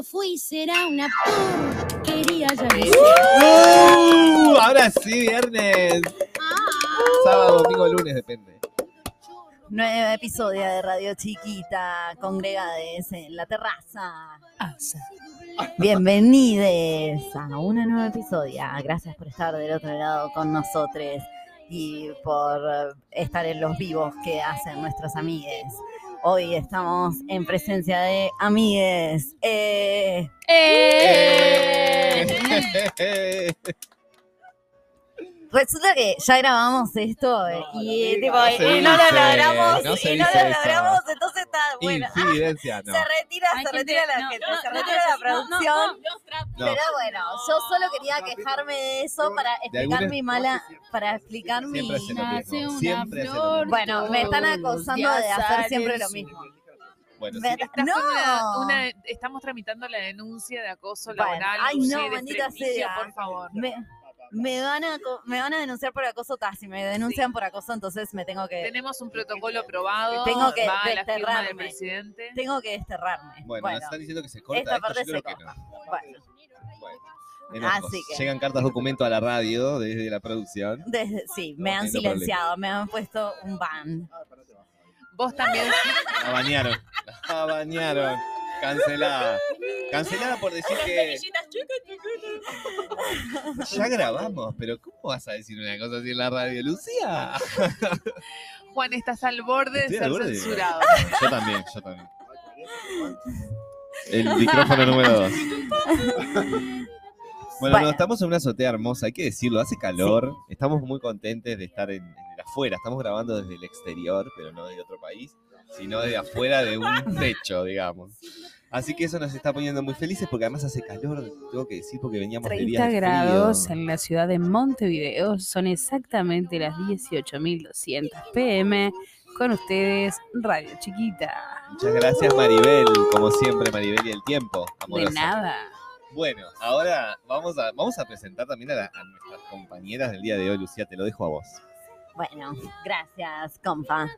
cuando fui será una porquería, ya. ¡Uh! Ahora sí, viernes. Sábado, domingo, lunes, depende. Nuevo episodio de Radio Chiquita, congregades en la terraza. Bienvenidos a un nuevo episodio. Gracias por estar del otro lado con nosotros y por eh, estar en los vivos que hacen nuestros amigues. Hoy estamos en presencia de amigues. Eh, Eh. Resulta que ya grabamos esto eh, y, eh, tipo, no y no lo logramos, no y no eso. entonces está bueno. Infidencia, no. Se retira, Hay se gente- retira la no, gente, no, se retira no, la producción. no, no, No. Pero bueno, yo solo quería quejarme de eso para explicar mi mala, para explicar mi... Bueno, me están acusando de hacer siempre lo mismo. Bueno, sí. No. una- una- estamos tramitando la denuncia de acoso Bueno, laboral. ay, no, de maldita sea. por favor. Me, me van a co- me van a denunciar por acoso si me denuncian por acoso, entonces me tengo que Tenemos un protocolo aprobado. Tengo que va a la firma desterrarme. del presidente. tengo que desterrarme. Bueno, Bueno, están diciendo que se corta esta esto, parte yo creo se que corta. no. bueno, Bueno. Así que- Llegan cartas documento a la radio desde la producción. desde- sí, me han No silenciado, me han puesto un ban. Vos también. La bañaron. La bañaron. Cancelada. Cancelada por decir que ya grabamos, pero ¿cómo vas a decir una cosa así en la radio, Lucía? Juan, estás al borde de ser borde de- censurado. Yo también, yo también. El micrófono número dos. Bueno, Bueno. no, estamos en una azotea hermosa, hay que decirlo, hace calor, estamos muy contentes de estar en, en el afuera, estamos grabando desde el exterior, pero no desde otro país, sino desde afuera de un techo, digamos. Así que eso nos está poniendo muy felices porque además hace calor, tengo que decir, porque veníamos de días 30 de grados frío. en la ciudad de Montevideo. Son exactamente las 18.200 pm. Con ustedes, Radio Chiquita. Muchas gracias Maribel, como siempre Maribel y el tiempo. De amorosa. nada. Bueno, ahora vamos a, vamos a presentar también a, la- a nuestras compañeras del día de hoy, Lucía, te lo dejo a vos. Bueno, gracias, compa.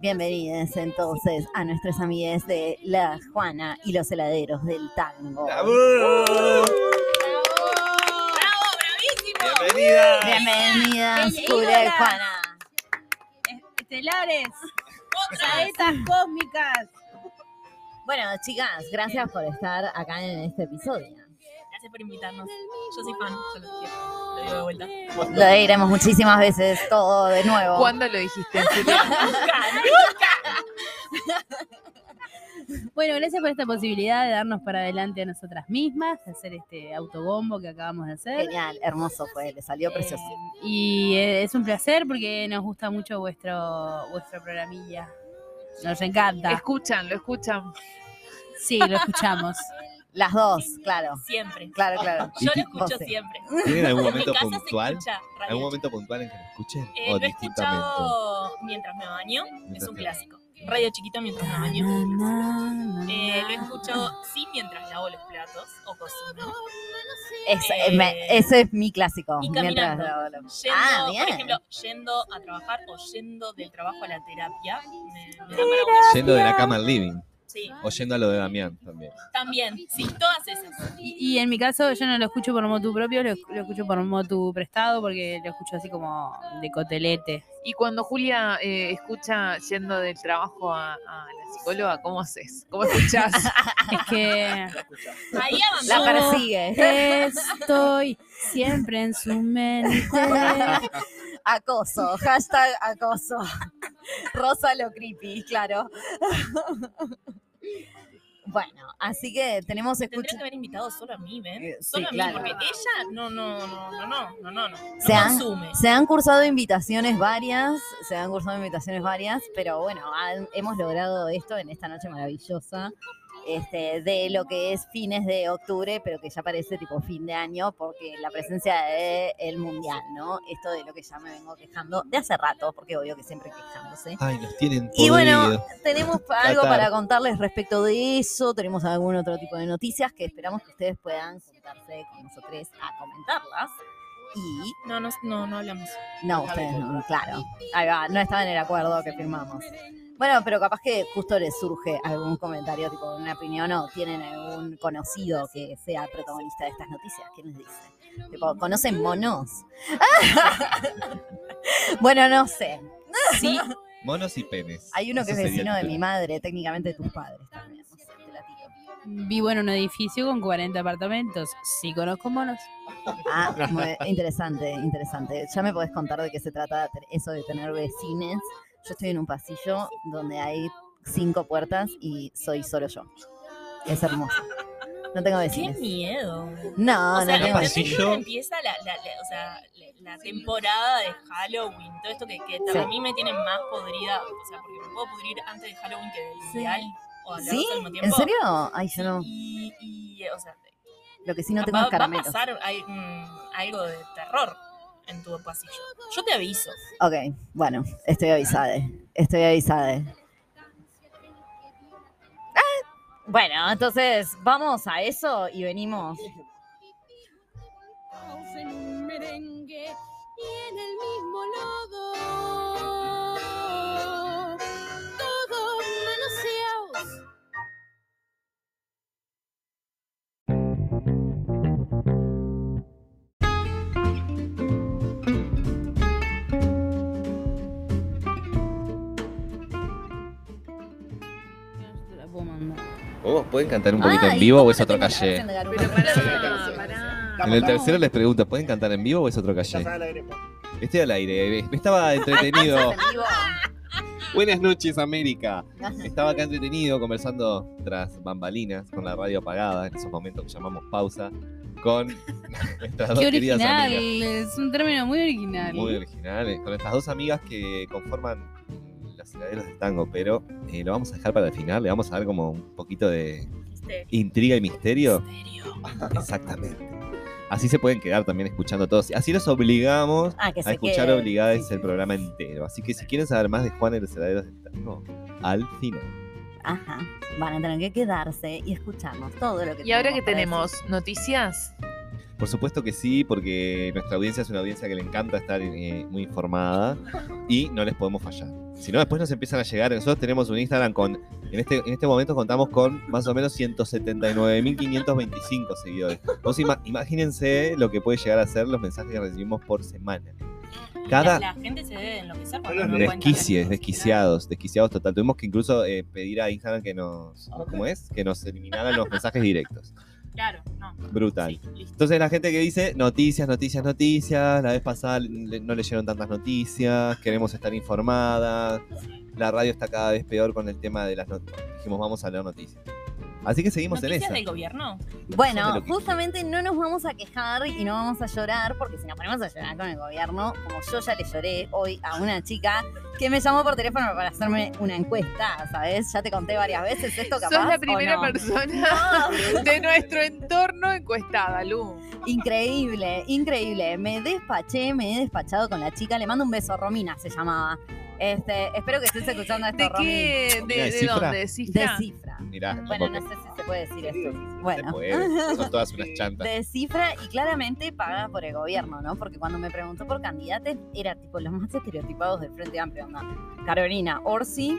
Bienvenidos entonces a nuestros amigues de La Juana y los heladeros del tango. ¡Bienvenida! Bienvenidas, Bienvenidas. Julia y Juana. Estelares, saetas cósmicas. Bueno, chicas, gracias por estar acá en este episodio. Gracias por invitarnos. Yo soy fan, yo los quiero. Lo digo de vuelta. Lo diremos muchísimas veces todo de nuevo. ¿Cuándo lo dijiste? Julia? Bueno, gracias por esta posibilidad de darnos para adelante a nosotras mismas, de hacer este autobombo que acabamos de hacer. Genial, hermoso fue, le salió precioso. Eh, y eh, es un placer porque nos gusta mucho vuestro vuestra programilla. Nos encanta. Escuchan, lo escuchan. Sí, lo escuchamos. Las dos, claro. Siempre. Claro, claro. Yo lo escucho siempre. ¿Tienen algún En mi momento casa puntual? se escucha radio. ¿Algún momento puntual en que lo escuchen? Eh, ¿O lo he escuchado mientras me baño. Mientras Es un clásico. Radio chiquito mientras me baño. Eh, lo escuchado sí mientras lavo los platos o cocino. Es- Eh, me- ese es mi clásico. y mientras caminando. lo- lo- Yendo, Ah, bien. por ejemplo, yendo a trabajar o yendo del trabajo a la terapia. Me, me da para una- Yendo de la cama al living. Sí, O yendo a lo de Damián también. también. Sí, todas esas. Y, y en mi caso yo no lo escucho por motu propio, lo, lo escucho por motu prestado porque lo escucho así como de cotelete. Y cuando Julia eh, escucha yendo del trabajo a, a la psicóloga, ¿cómo haces? ¿Cómo escuchás? Es que Ahí La persigue. estoy siempre en su mente. acoso, hashtag acoso. Rosa lo creepy, claro. Bueno, así que tenemos escucha. Tendría haber invitado solo a mí, ¿ven? Eh, solo sí, a mí, porque ella no, no, no, no, no, no, no, se han. Se han cursado invitaciones varias, se han cursado invitaciones varias, pero bueno, hemos logrado esto en esta noche maravillosa este, de lo que es fines de octubre, pero que ya parece tipo fin de año, porque la presencia del mundial, ¿no? Esto de lo que ya me vengo quejando de hace rato, porque obvio que siempre quejándose. Ay, los tienen Y bueno, tenemos algo para contarles respecto de eso, tenemos algún otro tipo de noticias que esperamos que ustedes puedan juntarse con nosotros a comentarlas. Y No, no, no, no hablamos. no, ustedes no, claro. Ahí va, no estaba en el acuerdo que firmamos. Bueno, pero capaz que justo les surge algún comentario, tipo una opinión o tienen algún conocido que sea protagonista de estas noticias. ¿Quién les dice? Tipo, ¿conocen monos? bueno, no sé. Sí, Monos y penes. Hay uno que es vecino de mi madre, técnicamente de tus padres también. No sé, te la tiro. Vivo en un edificio con 40 apartamentos. Sí conozco monos. Ah, muy- interesante, interesante. Ya me podés contar de qué se trata eso de tener vecines. Yo estoy en un pasillo donde hay cinco puertas y soy solo yo. Es hermoso. No tengo qué vecinos. miedo. No, o sea, no en tengo el ¿entendés vecinos. pasillo- empieza la, la- la- o sea, la, la temporada de Halloween, todo esto que, que Sí. a mí me tiene más podrida, o sea, porque me puedo pudrir antes de Halloween que del Sí. ideal, o ¿Sí? dos al mismo ¿En tiempo. serio? Ay, yo no. Y, y, o sea, Lo que sí no tengo va, es va a caramelos. pasar hay, mm, algo de terror en tu pasillo. Yo te aviso. Ok, bueno, estoy avisada. Estoy avisada. Ah, Bueno, entonces vamos a eso y venimos. en un merengue y en el mismo lodo. Puedo mandar. ¿Vos pueden cantar un poquito en vivo o ¿cómo es no otro calle? Pero pará, pará. En el tercero les pregunto, ¿pueden cantar en vivo o es otro calle? Estoy al aire, me estaba entretenido. Buenas noches, América. Estaba acá entretenido conversando tras bambalinas con la radio apagada, en esos momentos que llamamos pausa, con nuestras dos Qué queridas original. amigas. Es un término muy original. Muy originales, con estas dos amigas que conforman heladeros del tango, pero eh, lo vamos a dejar para el final, le vamos a dar como un poquito de intriga y misterio. Misterio. Exactamente. Así se pueden quedar también escuchando todos. Así los obligamos Ah, que a escuchar quede. obligadas Sí, el programa entero. Así que si quieren saber más de Juan y los heladeros del tango, al final. Ajá. Van a tener que quedarse y escucharnos todo lo que Y ahora que tenemos noticias, Por supuesto que sí, porque nuestra audiencia es una audiencia que le encanta estar eh, muy informada y no les podemos fallar. Si no, después nos empiezan a llegar. Nosotros tenemos un Instagram con, en este, en este momento contamos con más o menos 179.525 seguidores. Vos ima- imagínense lo que puede llegar a ser los mensajes que recibimos por semana. Cada La, gente se debe enloquecer cuando no desquicies, desquiciados, desquiciados total. Tuvimos que incluso eh, pedir a Instagram que nos, ¿cómo es? Que nos eliminaran los mensajes directos. Claro, no. Brutal. Sí. Entonces la gente que dice noticias, noticias, noticias, la vez pasada le- no leyeron tantas noticias, queremos estar informadas, la radio está cada vez peor con el tema de las noticias. Dijimos, vamos a leer noticias. Así que seguimos en ¿Noticias esa. del gobierno? Bueno, justamente no nos vamos a quejar y no vamos a llorar, porque si nos ponemos a llorar con el gobierno, como yo ya le lloré hoy a una chica que me llamó por teléfono para hacerme una encuesta, ¿sabes? Ya te conté varias veces esto, capaz. sos la ¿o primera no? persona de nuestro entorno encuestada, Lu. Increíble, increíble. Me despaché, me he despachado con la chica. Le mando un beso, Romina se llamaba. Este, espero que estés escuchando esto, ¿De qué? ¿De, ¿de de cifra? dónde? ¿De De cifra? Mirá, Bueno, no sé si se puede decir esto. se Bueno. puede, son todas unas chantas. De cifra y claramente pagada por el gobierno, ¿no? Porque cuando me preguntó por candidatos, era tipo los más estereotipados del Frente Amplio. Carolina Orsi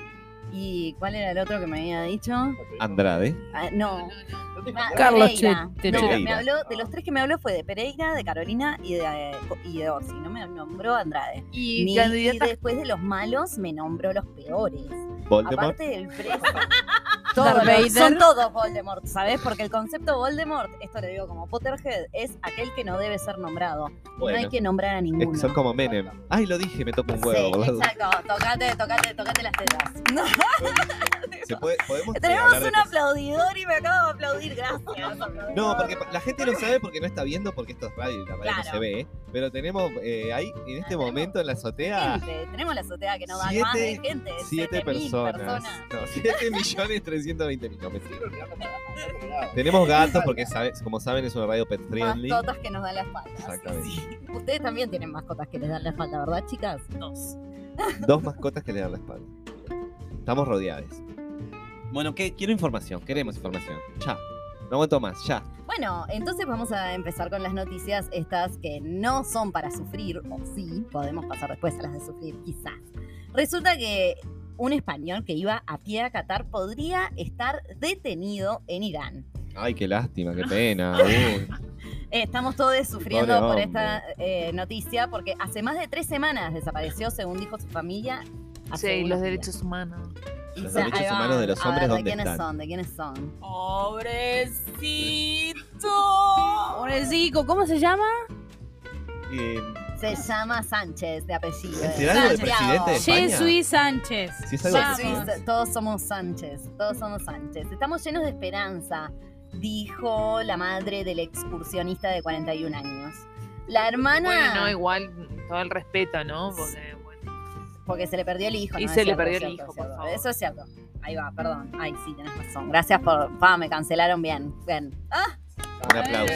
y ¿cuál era el otro que me había dicho? Andrade, Ah, no. Ah, Carlos Pereira. Che- No, me habló, de los tres que me habló fue de Pereira, de Carolina y de, y de Orsi. No me nombró Andrade. Y Ni candidata después de los malos me nombró los peores. Voldemort. Aparte del preso. Son todos Voldemort, ¿sabes? Porque el concepto Voldemort, esto le digo como Potterhead, es aquel que no debe ser nombrado. No hay que nombrar a es ninguno. que son como Menem. Ay, lo dije, me toca un huevo. sí, boludo. exacto. Tocate, tocate, tocate las tetas. Se puede- podemos eh, Tenemos un aplaudidor y me acabo de aplaudir, gracias. No, porque la gente no sabe porque no está viendo, porque esto es radio y la radio no se ve. ¿eh? Pero tenemos eh, ahí, en este momento, en la azotea, Gente, tenemos la azotea que no da Siete- más de gente. siete 7.000 personas. No, 7 millones 320 mil. No. Tenemos gatos porque, sabe- como saben, es una radio pet friendly. Mascotas que nos dan la espalda. Exactamente. Sí. Ustedes también tienen mascotas que les dan la espalda, ¿verdad, chicas? Dos. Dos mascotas que le dan la espalda. Estamos rodeados. Bueno, ¿qué? quiero información. Queremos información. Ya. No aguanto más. Ya. Bueno, entonces vamos a empezar con las noticias estas que no son para sufrir, o sí, podemos pasar después a las de sufrir, quizás. Resulta que un español que iba a pie a Qatar podría estar detenido en Irán. Ay, qué lástima, qué pena. Eh, Estamos todos sufriendo Pobre por hombre. esta eh, noticia porque hace más de tres semanas desapareció, según dijo su familia. Sí, los días. derechos humanos. Y Los derechos humanos de los hombres, ver, ¿de ¿dónde quiénes están? son? ¿De quiénes son? Pobrecito. Pobrecito, ¿cómo se llama? Eh, Se llama Sánchez de apellido. ¿Será algo presidente de España? Jesús Sánchez. si es algo sí, todos somos Sánchez, todos somos Sánchez. Estamos llenos de esperanza, dijo la madre del excursionista de 41 años. La hermana, Bueno, no, igual, todo el respeto, ¿no? Porque, bueno. porque se le perdió el hijo. Y ¿no? se le perdió el hijo, por favor. Eso es cierto. Ahí va, perdón. Ay, sí, tenés razón. Gracias por... Pa, me cancelaron bien. Bien. Ah, Un aplauso.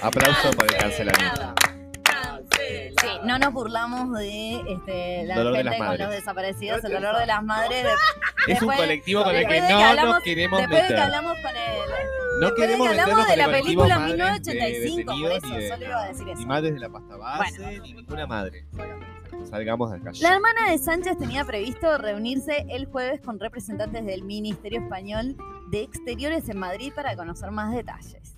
Aplauso por el cancelamiento. Sí, no nos burlamos de este, la Dolor de gente las con madres. los desaparecidos, el dolor de las madres. de- Es un colectivo con el que no que hablamos- nos queremos después de que meter. hablamos con el... No después de queremos que hablamos de la película madres de 1985, por eso, solo iba a decir eso. Ni madres de la pasta base, ni ninguna madre. Salgamos de acá. La hermana de Sánchez tenía previsto reunirse el jueves con representantes del Ministerio Español de Exteriores en Madrid para conocer más detalles.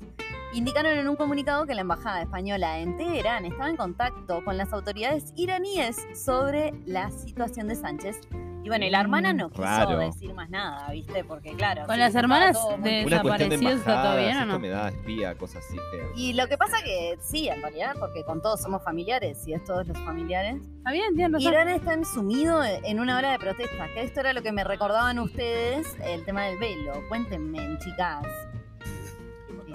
Indicaron en un comunicado que la embajada española en Teherán estaba en contacto con las autoridades iraníes sobre la situación de Sánchez. Y bueno, y la hermana no quiso Raro. decir más nada, ¿viste? Porque claro. Con sí, las hermanas muy- de- Una cuestión de desaparecidos, ¿está todo bien o esto no? me da espía, cosas así feas. Y lo que pasa que sí, en realidad, porque con todos somos familiares, y es todos los familiares, Está bien, razón. Irán está sumido en una ola de protesta, que esto era lo que me recordaban ustedes, el tema del velo. Cuéntenme, chicas.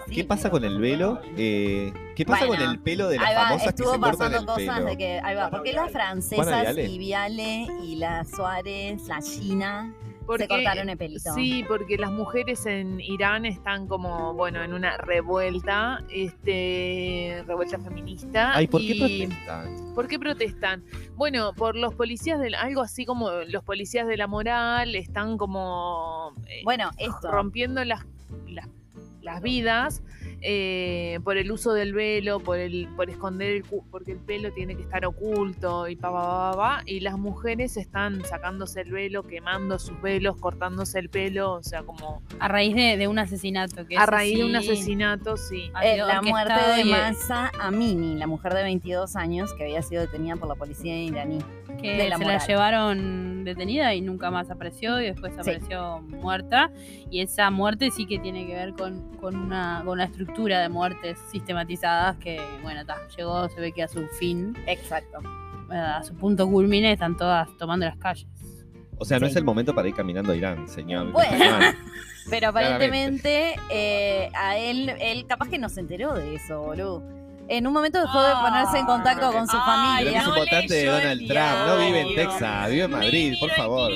Sí, ¿Qué pasa con el velo? Eh, ¿Qué pasa Bueno, con el pelo de las va, famosas que estuvo se cortan pasando el cosas pelo? de que, ahí va, porque las Juana francesas Viale. y Viale y la Suárez, la China, Porque, se cortaron el pelito. Sí, porque las mujeres en Irán están como, bueno, en una revuelta, este, revuelta feminista. Ay, ¿por qué y- protestan? ¿Por qué protestan? Bueno, por los policías del, algo así como los policías de la moral están como eh, Bueno, esto. rompiendo las, las, las vidas eh, por el uso del velo, por el, por esconder el cu- porque el pelo tiene que estar oculto y pa, pa, pa, y las mujeres están sacándose el velo, quemando sus velos, cortándose el pelo, o sea, como A raíz de, de un asesinato. Que a raíz de un asesinato, sí. Eh, la muerte de Masa Amini, la mujer de 22 años que había sido detenida por la policía iraní. Que de la se moral. la llevaron detenida y nunca más apareció y después Sí. apareció muerta y esa muerte sí que tiene que ver con, con una con una estructura de muertes sistematizadas que bueno ta, llegó se ve que a su fin Exacto. a su punto culmine están todas tomando las calles O sea, no Sí. es el momento para ir caminando a Irán, señor. Bueno. Pero aparentemente eh, a él, él capaz que no se enteró de eso, boludo. En un momento dejó de ponerse en contacto con su Ay, familia. es un no votante de Donald Trump, no vive en. Texas, vive en Madrid, por favor.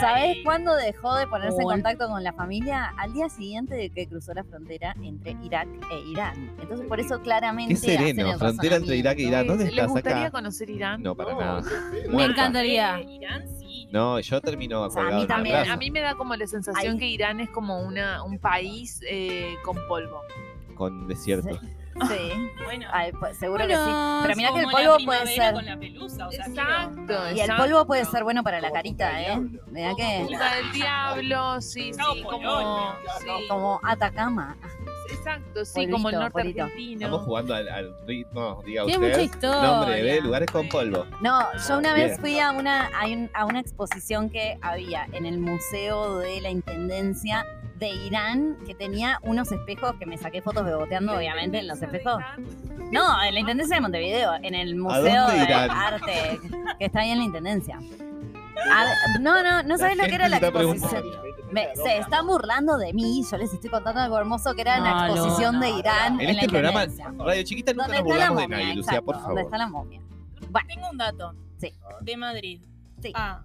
¿Sabes cuándo dejó de ponerse en contacto con la familia? Al día siguiente de que cruzó la frontera entre Irak e Irán. Entonces, por eso claramente. Qué sereno, hacen el frontera entre Irak e Irán. ¿Dónde ¿Les estás gustaría acá? conocer Irán? No, para nada. me encantaría Irán sí. No, yo termino sea, a mí también. A mí me da como la sensación Ahí. que Irán es como una, un país eh, con polvo. con desierto. Sí, Bueno, Ay, pues, seguro Bueno, que sí. Pero mira que el polvo puede ser. con la pelusa, o sea, Exacto, Y el exacto. polvo puede ser bueno para la carita, ¿eh? Mira que. Punta del diablo, sí, sí, como, sí, Atacama. exacto, sí, Polvito, como el norte polvito. argentino. Estamos jugando al, al ritmo, diga tiene mucha usted. historia Nombre de lugares con polvo. No, yo una vez Bien. fui a una, a, un- a una exposición que había en el Museo de la Intendencia de Irán, que tenía unos espejos que me saqué fotos beboteando, obviamente, en los espejos. No, en la Intendencia de Montevideo, en el Museo dónde de irán? Arte, que está ahí en la Intendencia. A no, no, no sabes lo que era la exposición. Me- se están burlando de mí, yo les estoy contando algo hermoso que era la No, exposición no, de no. Irán En en, este la programa. Radio Chiquita, nunca ¿Dónde nos la burlamos de nadie, Lucía, por ¿Dónde favor. está la momia? Tengo un dato. Sí. De Madrid. Sí. A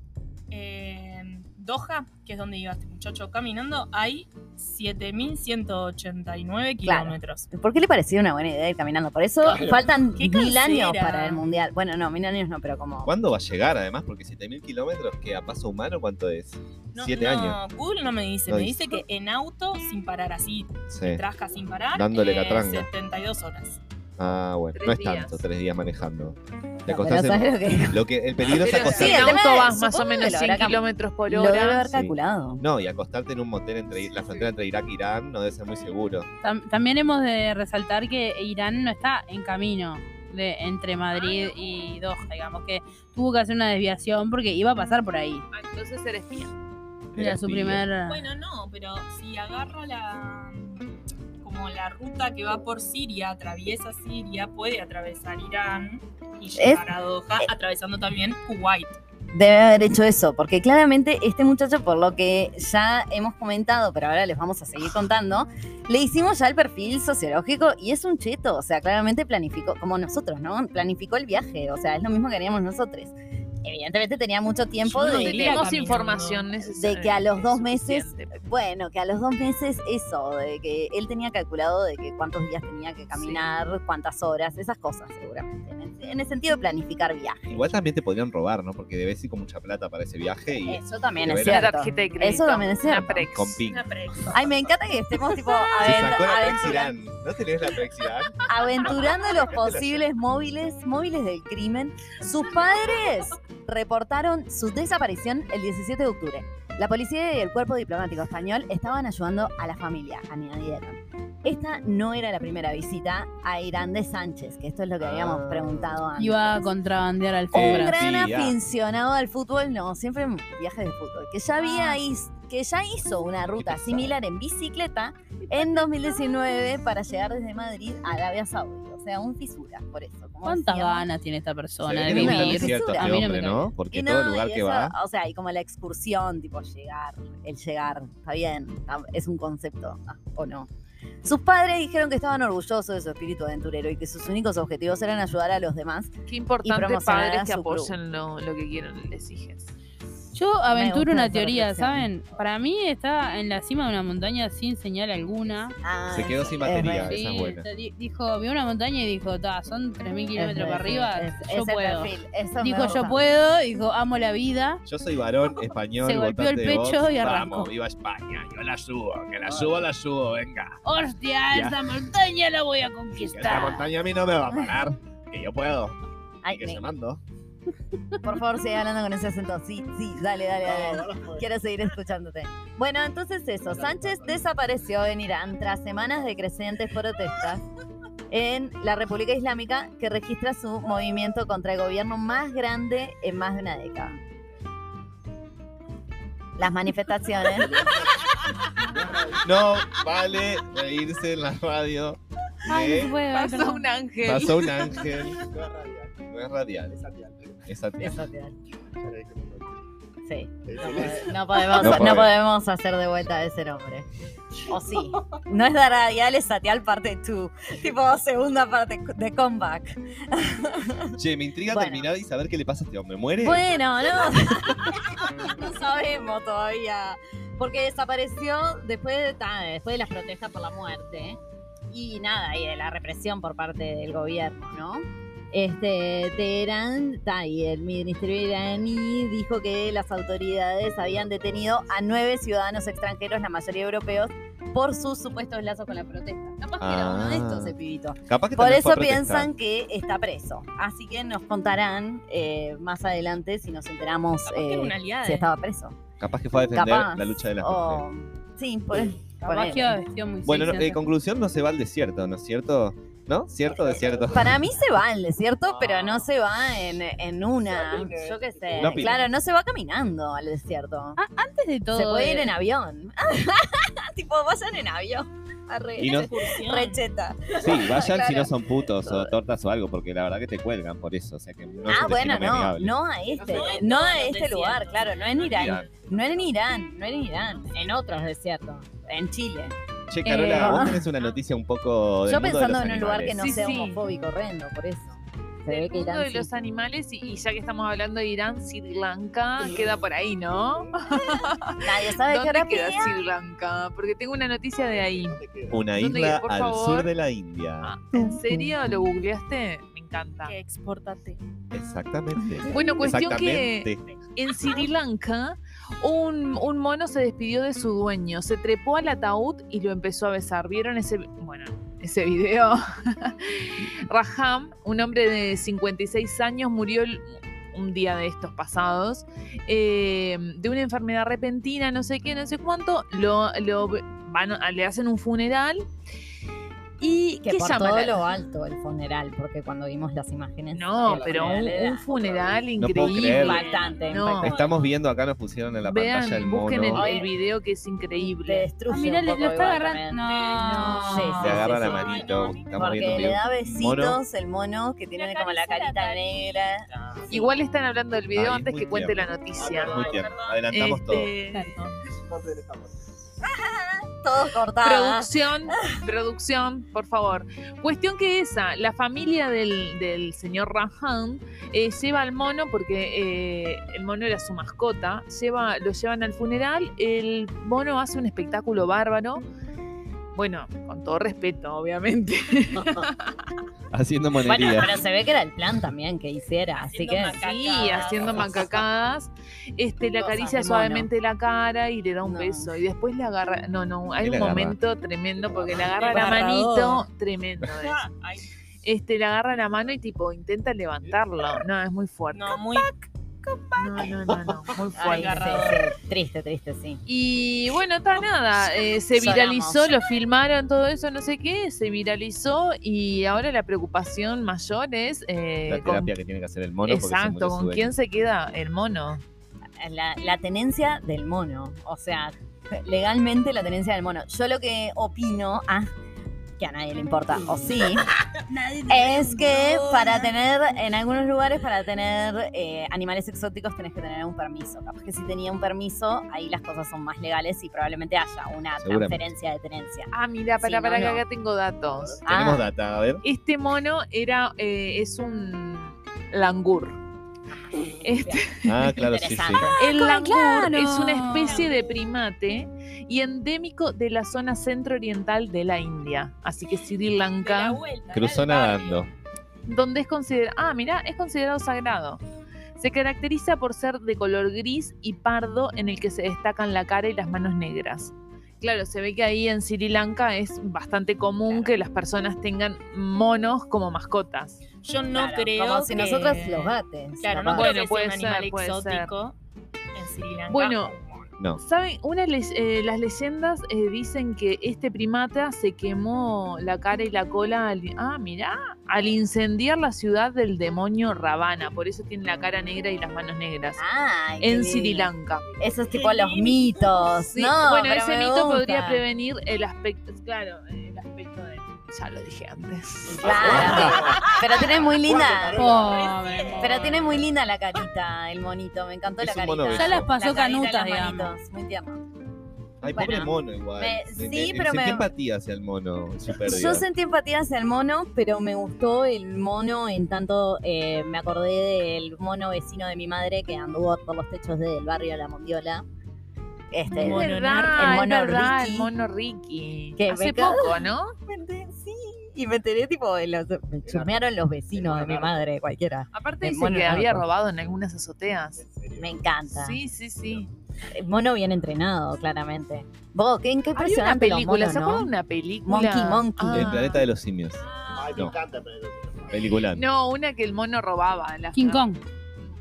eh, Doha, que es donde iba este muchacho caminando, hay 7.189 kilómetros. ¿Por qué le parecía una buena idea ir caminando? Por eso faltan mil años para el mundial. Bueno, no, mil años no, pero como. ¿Cuándo va a llegar, además? Porque 7000 kilómetros, que a paso humano, ¿cuánto es? No, Siete no, años. Google no me dice, No me dice. dice que en auto sin parar así, Sí. trasca sin parar, Dándole eh, catranga. 72 horas. Ah, bueno, Tres no es días. tanto, tres días manejando. Te No, pero acostás en- ¿sabes lo que- lo que el peligro es acostarte. si en auto vas más o menos lo 100 habrá cam- kilómetros por Lo debe hora. haber Sí. calculado. No, y acostarte en un motel entre la frontera entre Irak e Irán no debe ser muy seguro. Tam- también hemos de resaltar que Irán no está en camino de, entre Madrid y Doha, digamos, que tuvo que hacer una desviación porque iba a pasar por ahí. Ah, entonces eres espía. Era su primer... Bueno, no, pero si agarra la como la ruta que va por Siria, atraviesa Siria, puede atravesar Irán y llegar a Doha, atravesando también Kuwait. Debe haber hecho eso, porque claramente este muchacho, por lo que ya hemos comentado, pero ahora les vamos a seguir contando, le hicimos ya el perfil sociológico y es un cheto, o sea, claramente planificó, como nosotros, ¿no? Planificó el viaje, o sea, es lo mismo que haríamos nosotros. Evidentemente tenía mucho tiempo no de, información necesaria. de que a los dos meses, bueno, que a los dos meses eso, de que él tenía calculado de que cuántos días tenía que caminar, cuántas horas, esas cosas seguramente, en el, en el sentido de planificar viaje. Igual también te podrían robar, ¿no? Porque debes ir con mucha plata para ese viaje y Eso también es cierto. tarjeta de crédito. Eso también es una. Prex. con. Una Ay, me encanta que estemos tipo Se aven- sacó la Prex aventura- Irán. ¿No tenés la Prex Irán? aventurando los posibles móviles, móviles del crimen. Sus padres reportaron su desaparición el 17 de octubre. La policía y el cuerpo diplomático español estaban ayudando a la familia, añadieron. Esta no era la primera visita a Irán de Sánchez, que esto es lo que habíamos Ah. preguntado antes. Iba a contrabandear Un alfombras. gran Sí, ya. aficionado al fútbol, no, siempre en viajes de fútbol, que ya había is- que ya hizo una ruta similar en bicicleta en 2019 para llegar desde Madrid a Arabia Saudí. O sea, un fisura, por eso. ¿Cuántas ganas tiene esta persona de vivir. vivir? desierto a A este mí no me hombre, cae. ¿no? Porque Y todo no, lugar y que va... O sea, y como la excursión, tipo llegar, el llegar, está bien, es un concepto, ah, o no. Sus padres dijeron que estaban orgullosos de su espíritu aventurero y que sus únicos objetivos eran ayudar a los demás. Qué importante promocionar padres que apoyen lo, lo que quieren les hijes. Yo aventuro una esa teoría. ¿saben? Para mí está en la cima de una montaña sin señal alguna. Ah, Se quedó sin batería. esa es buena. di- dijo, vio una montaña y dijo, "Ta, son 3.000 kilómetros para arriba, es- yo puedo. perfil, eso me Dijo, yo puedo, dijo, amo la vida. Yo soy varón español, Se golpeó el pecho y arrancó. Vamos, viva España. Yo la subo. Que la subo, la subo, venga. ¡Hostia, Ya. esa montaña la voy a conquistar! montaña a mí no me va a parar. Que yo puedo. Ay, que me- se mando. Por favor, sigue hablando con ese acento. Sí, sí, dale, dale, dale. Quiero seguir escuchándote. Bueno, entonces eso. Sánchez desapareció en Irán tras semanas de crecientes protestas en la República Islámica que registra su movimiento contra el gobierno más grande en más de una década. Las manifestaciones. No vale reírse en la radio. Ay, ay, Pasó un ángel. Pasó un ángel. No es radial. Es satial. Eso te da. Sí. Es No, podemos, No no, podemos. hacer de vuelta a ese nombre. O sí. No es de radial, es Satial parte 2. Tipo segunda parte de comeback. Che, me intriga Bueno. terminar y saber qué le pasa a este hombre. ¿Muere? Bueno, no. no sabemos todavía. Porque desapareció después de, después de las protestas por la muerte. Y nada, y de la represión por parte del gobierno, ¿no? Este, Teherán, y el ministerio iraní dijo que las autoridades habían detenido a nueve ciudadanos extranjeros, la mayoría europeos, por sus supuestos lazos con la protesta. Capaz que era uno de estos, Ah. ese pibito. Capaz que Por eso piensan que está preso. Así que nos contarán eh, más adelante si nos enteramos Capaz eh, aliada. si estaba preso. Capaz que fue a defender Capaz. la lucha de las o- mujeres. Sí, pues. Capaz ponele. que vestido muy Bueno, no, en conclusión no se va al desierto, ¿no es cierto? ¿No? ¿Cierto o desierto? Para mí se va al desierto, pero no se va en, en una. Yo qué sé. No claro, no se va caminando al desierto. Antes de todo. se puede ir en avión. tipo, vayan en avión. Arre, Y no-. Recheta. Sí, vayan si no son putos o tortas o algo, porque la verdad que te cuelgan por eso. O sea que no es ah, un bueno, no. No a este. No a este lugar, claro. No en Irán. Irán. No en Irán. No en Irán. En otros desiertos. En Chile. Che, Carola, Eh, vos tenés una noticia un poco del Yo mundo pensando de en los un lugar que no Sí, sea sí. homofóbico horrendo, por eso. Se ve Del que mundo Irán de sí. los animales y, y ya que estamos hablando de Irán, Sri Lanka queda por ahí, ¿no? Nadie sabe qué ¿Dónde hora queda. Sri Lanka? Porque tengo una noticia de ahí. Una ¿Dónde isla queda, al favor? sur de la India. Ah, ¿En serio? ¿Lo googleaste? Me encanta. Que exportate. Exactamente. Bueno, cuestión que Exactamente. en Sri Lanka un, mono se despidió de su dueño, se trepó al ataúd y lo empezó a besar. ¿Vieron ese? Bueno, ese video. Raham, un hombre de 56 años, murió un día de estos pasados eh, de una enfermedad repentina, no sé qué, no sé cuánto. Lo, le hacen un funeral. ¿Y Que qué por llama todo lo alto el funeral, porque cuando vimos las imágenes. No, pero un, funeral un No increíble. impactante. No. impactante. Estamos viendo acá, nos pusieron en la Vean, pantalla el busquen el, mono. el video que es Te increíble. destruye. Ah, lo está agarrando. No. Sí, Le sí, agarra sí, la sí. manito. Estamos Porque viendo le da mono. besitos el mono que tiene como la carita negra. Igual están hablando del video Ay, antes que cuente la noticia. Muy tierno. Adelantamos todo. Todos cortados. Producción, producción, por favor. Cuestión que esa, la familia del, del señor Rahan eh, lleva al mono porque eh, el mono era su mascota, lleva, lo llevan al funeral, el mono hace un espectáculo bárbaro. Bueno, con todo respeto, obviamente. Haciendo Bueno, monería. pero se ve que era el plan también que hiciera, así que. Sí, haciendo macacadas. Este, le acaricia suavemente la cara y le da un No. beso. Y después le agarra. No, no, hay ¿Qué un agarra? momento tremendo porque le agarra la manito. Tremendo Este, le agarra la mano y tipo intenta levantarlo. No, es muy fuerte. no, muy. No, no, no, no, muy Ay, fuerte. sí, sí, triste, triste, sí. Y bueno, está nada, eh, se viralizó, lo filmaron, todo eso, no sé qué, se viralizó y ahora la preocupación mayor es eh, La con- terapia que tiene que hacer el mono. exacto, con quién se queda el mono. La, la tenencia del mono, o sea, legalmente la tenencia del mono. Yo lo que opino, ah, que a nadie le importa, o sí, es que para tener, en algunos lugares, para tener eh, animales exóticos tenés que tener un permiso. Capaz que si tenía un permiso, ahí las cosas son más legales y probablemente haya una transferencia de tenencia. Ah, mira, para, Sí, para no, que no. acá tengo datos. Tenemos Ah. data, a ver. Este mono era, eh, es un langur. Este, Ah, claro, sí, sí. Interesante. el langur claro. es una especie de primate y endémico de la zona centro-oriental de la India. Así que Sri Lanka, vuelta, Cruzó nadando. donde es considerado, ah, mira, es considerado sagrado. Se caracteriza por ser de color gris y pardo en el que se destacan la cara y las manos negras. Claro, se ve que ahí en Sri Lanka es bastante común que las personas tengan monos como mascotas. Yo no Claro, creo. Como si que- nosotros los gates. Claro, no Bueno, que puede sea un animal ser, exótico en Sri Lanka. Bueno, No. ¿Saben? Una le- eh, las leyendas eh, dicen que este primata se quemó la cara y la cola al, ah, mirá, al incendiar la ciudad del demonio Ravana. Por eso tiene la cara negra y las manos negras. Ay, En Sri. Lanka. Eso es tipo los mitos. Sí, No, bueno, ese mito gusta. podría prevenir el aspecto, claro, el aspecto de. Ya lo dije antes. Claro. pero tiene muy linda. Pobre. Pero tiene muy linda la carita, el monito. Me encantó Es la un mono carita. bello. Ya las pasó La carita y canutas, digamos. manitos, Muy tierno. Ay, Bueno. pobre mono igual. Me- sí, me- pero sentí me- empatía hacia el mono, su pérdida. Yo sentí empatía hacia el mono, pero me gustó el mono en tanto eh, me acordé del mono vecino de mi madre que anduvo por los techos del barrio La Mondiola. Este, Es Mono verdad, el es mono verdad, Ricky. el mono Ricky. Que Hace poco, ¿no? Sí, y me enteré tipo, de los, me chusmearon los vecinos de mi madre, cualquiera. Aparte El dice mono que narco. había robado en algunas azoteas. Me encanta. Sí, sí, sí. El mono bien entrenado, claramente. Vos, qué, qué Había una los película, monos, ¿se acuerdan de ¿no? una película? Monkey, Monkey. El planeta de los simios. Ay, me No. encanta, pero. Película. No, una que el mono robaba. La King Kong.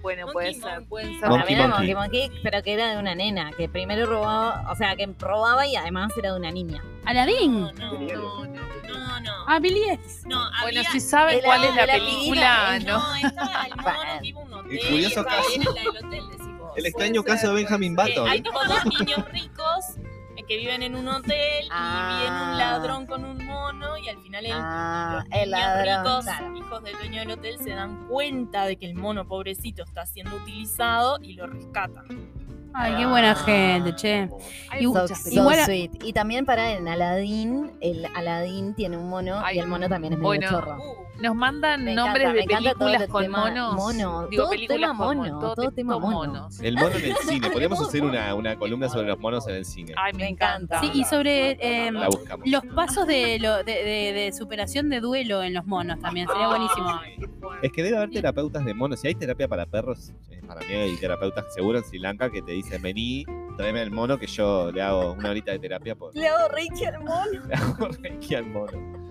Bueno, Monkey, puede ser, Monkey. pueden ser. Monkey, era Monkey. Monkey Monkey, pero que era de una nena, que primero robaba, o sea, que robaba y además era de una niña. Aladdin. No, no, no, no. no. Ah, Billy X. No, Bueno, había- si saben Era- cuál es la película, ¿no? No, estaba el mono Bueno. que un hotel. El curioso y caso. era del hotel, decís vos. El extraño caso de Benjamin Eh, Button. hay como dos niños ricos que viven en un hotel Ah. y viene un ladrón con un mono y al final el, Ah, los el niños ladrón, ricos, claro. hijos del dueño del hotel, se dan cuenta de que el mono pobrecito está siendo utilizado y lo rescatan. Ay, qué buena gente, che. Y- So, so sweet. Y también para en Aladdin, el Aladdin tiene un mono Ay, y el mono también es medio bueno. chorro. Uh, Nos mandan Me nombres encanta, de películas el con tema monos. mono, Digo, todo películas tema con mon- mono, todo, todo tema mono. monos. El mono en el cine. Podríamos hacer una, una columna sobre los monos en el cine. Ay, me Me encanta. Sí, y sobre eh, los pasos de, lo- de, de- de superación de duelo en los monos también. Sería buenísimo. Es que debe haber terapeutas de monos. Si hay terapia para perros, eh, para mí hay terapeutas seguro en Sri Lanka que te dicen, vení, tráeme el mono que yo le hago una horita de terapia por Le hago reiki al mono. le hago reiki al mono.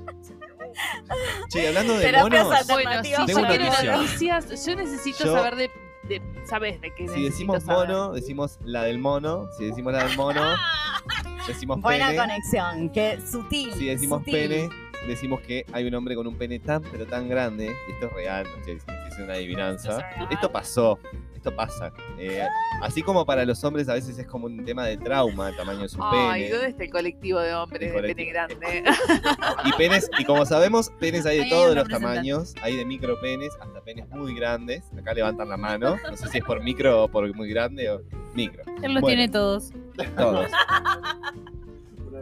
Che, hablando de Terapias monos. Bueno, si Tengo yo quiero noticia. noticias, yo necesito Yo- saber de, de- ¿Sabes de qué si necesito decimos saber? mono, decimos la del mono. Si decimos la del mono, decimos Buena pene. conexión, que sutil. Si decimos sutil. pene, decimos que hay un hombre con un pene tan pero tan grande, y esto es real, no sé si es una adivinanza. Esto es real. Esto pasó, esto pasa. Eh, así como para los hombres a veces es como un tema de trauma el tamaño de su Ay, pene. ¿dónde está el colectivo de hombres de pene grande? Y penes, y como sabemos, penes hay de Ahí todos los tamaños, hay de micro penes hasta penes muy grandes. Acá levantan la mano, no sé si es por micro o por muy grande o micro. Él los Bueno. tiene todos. Todos.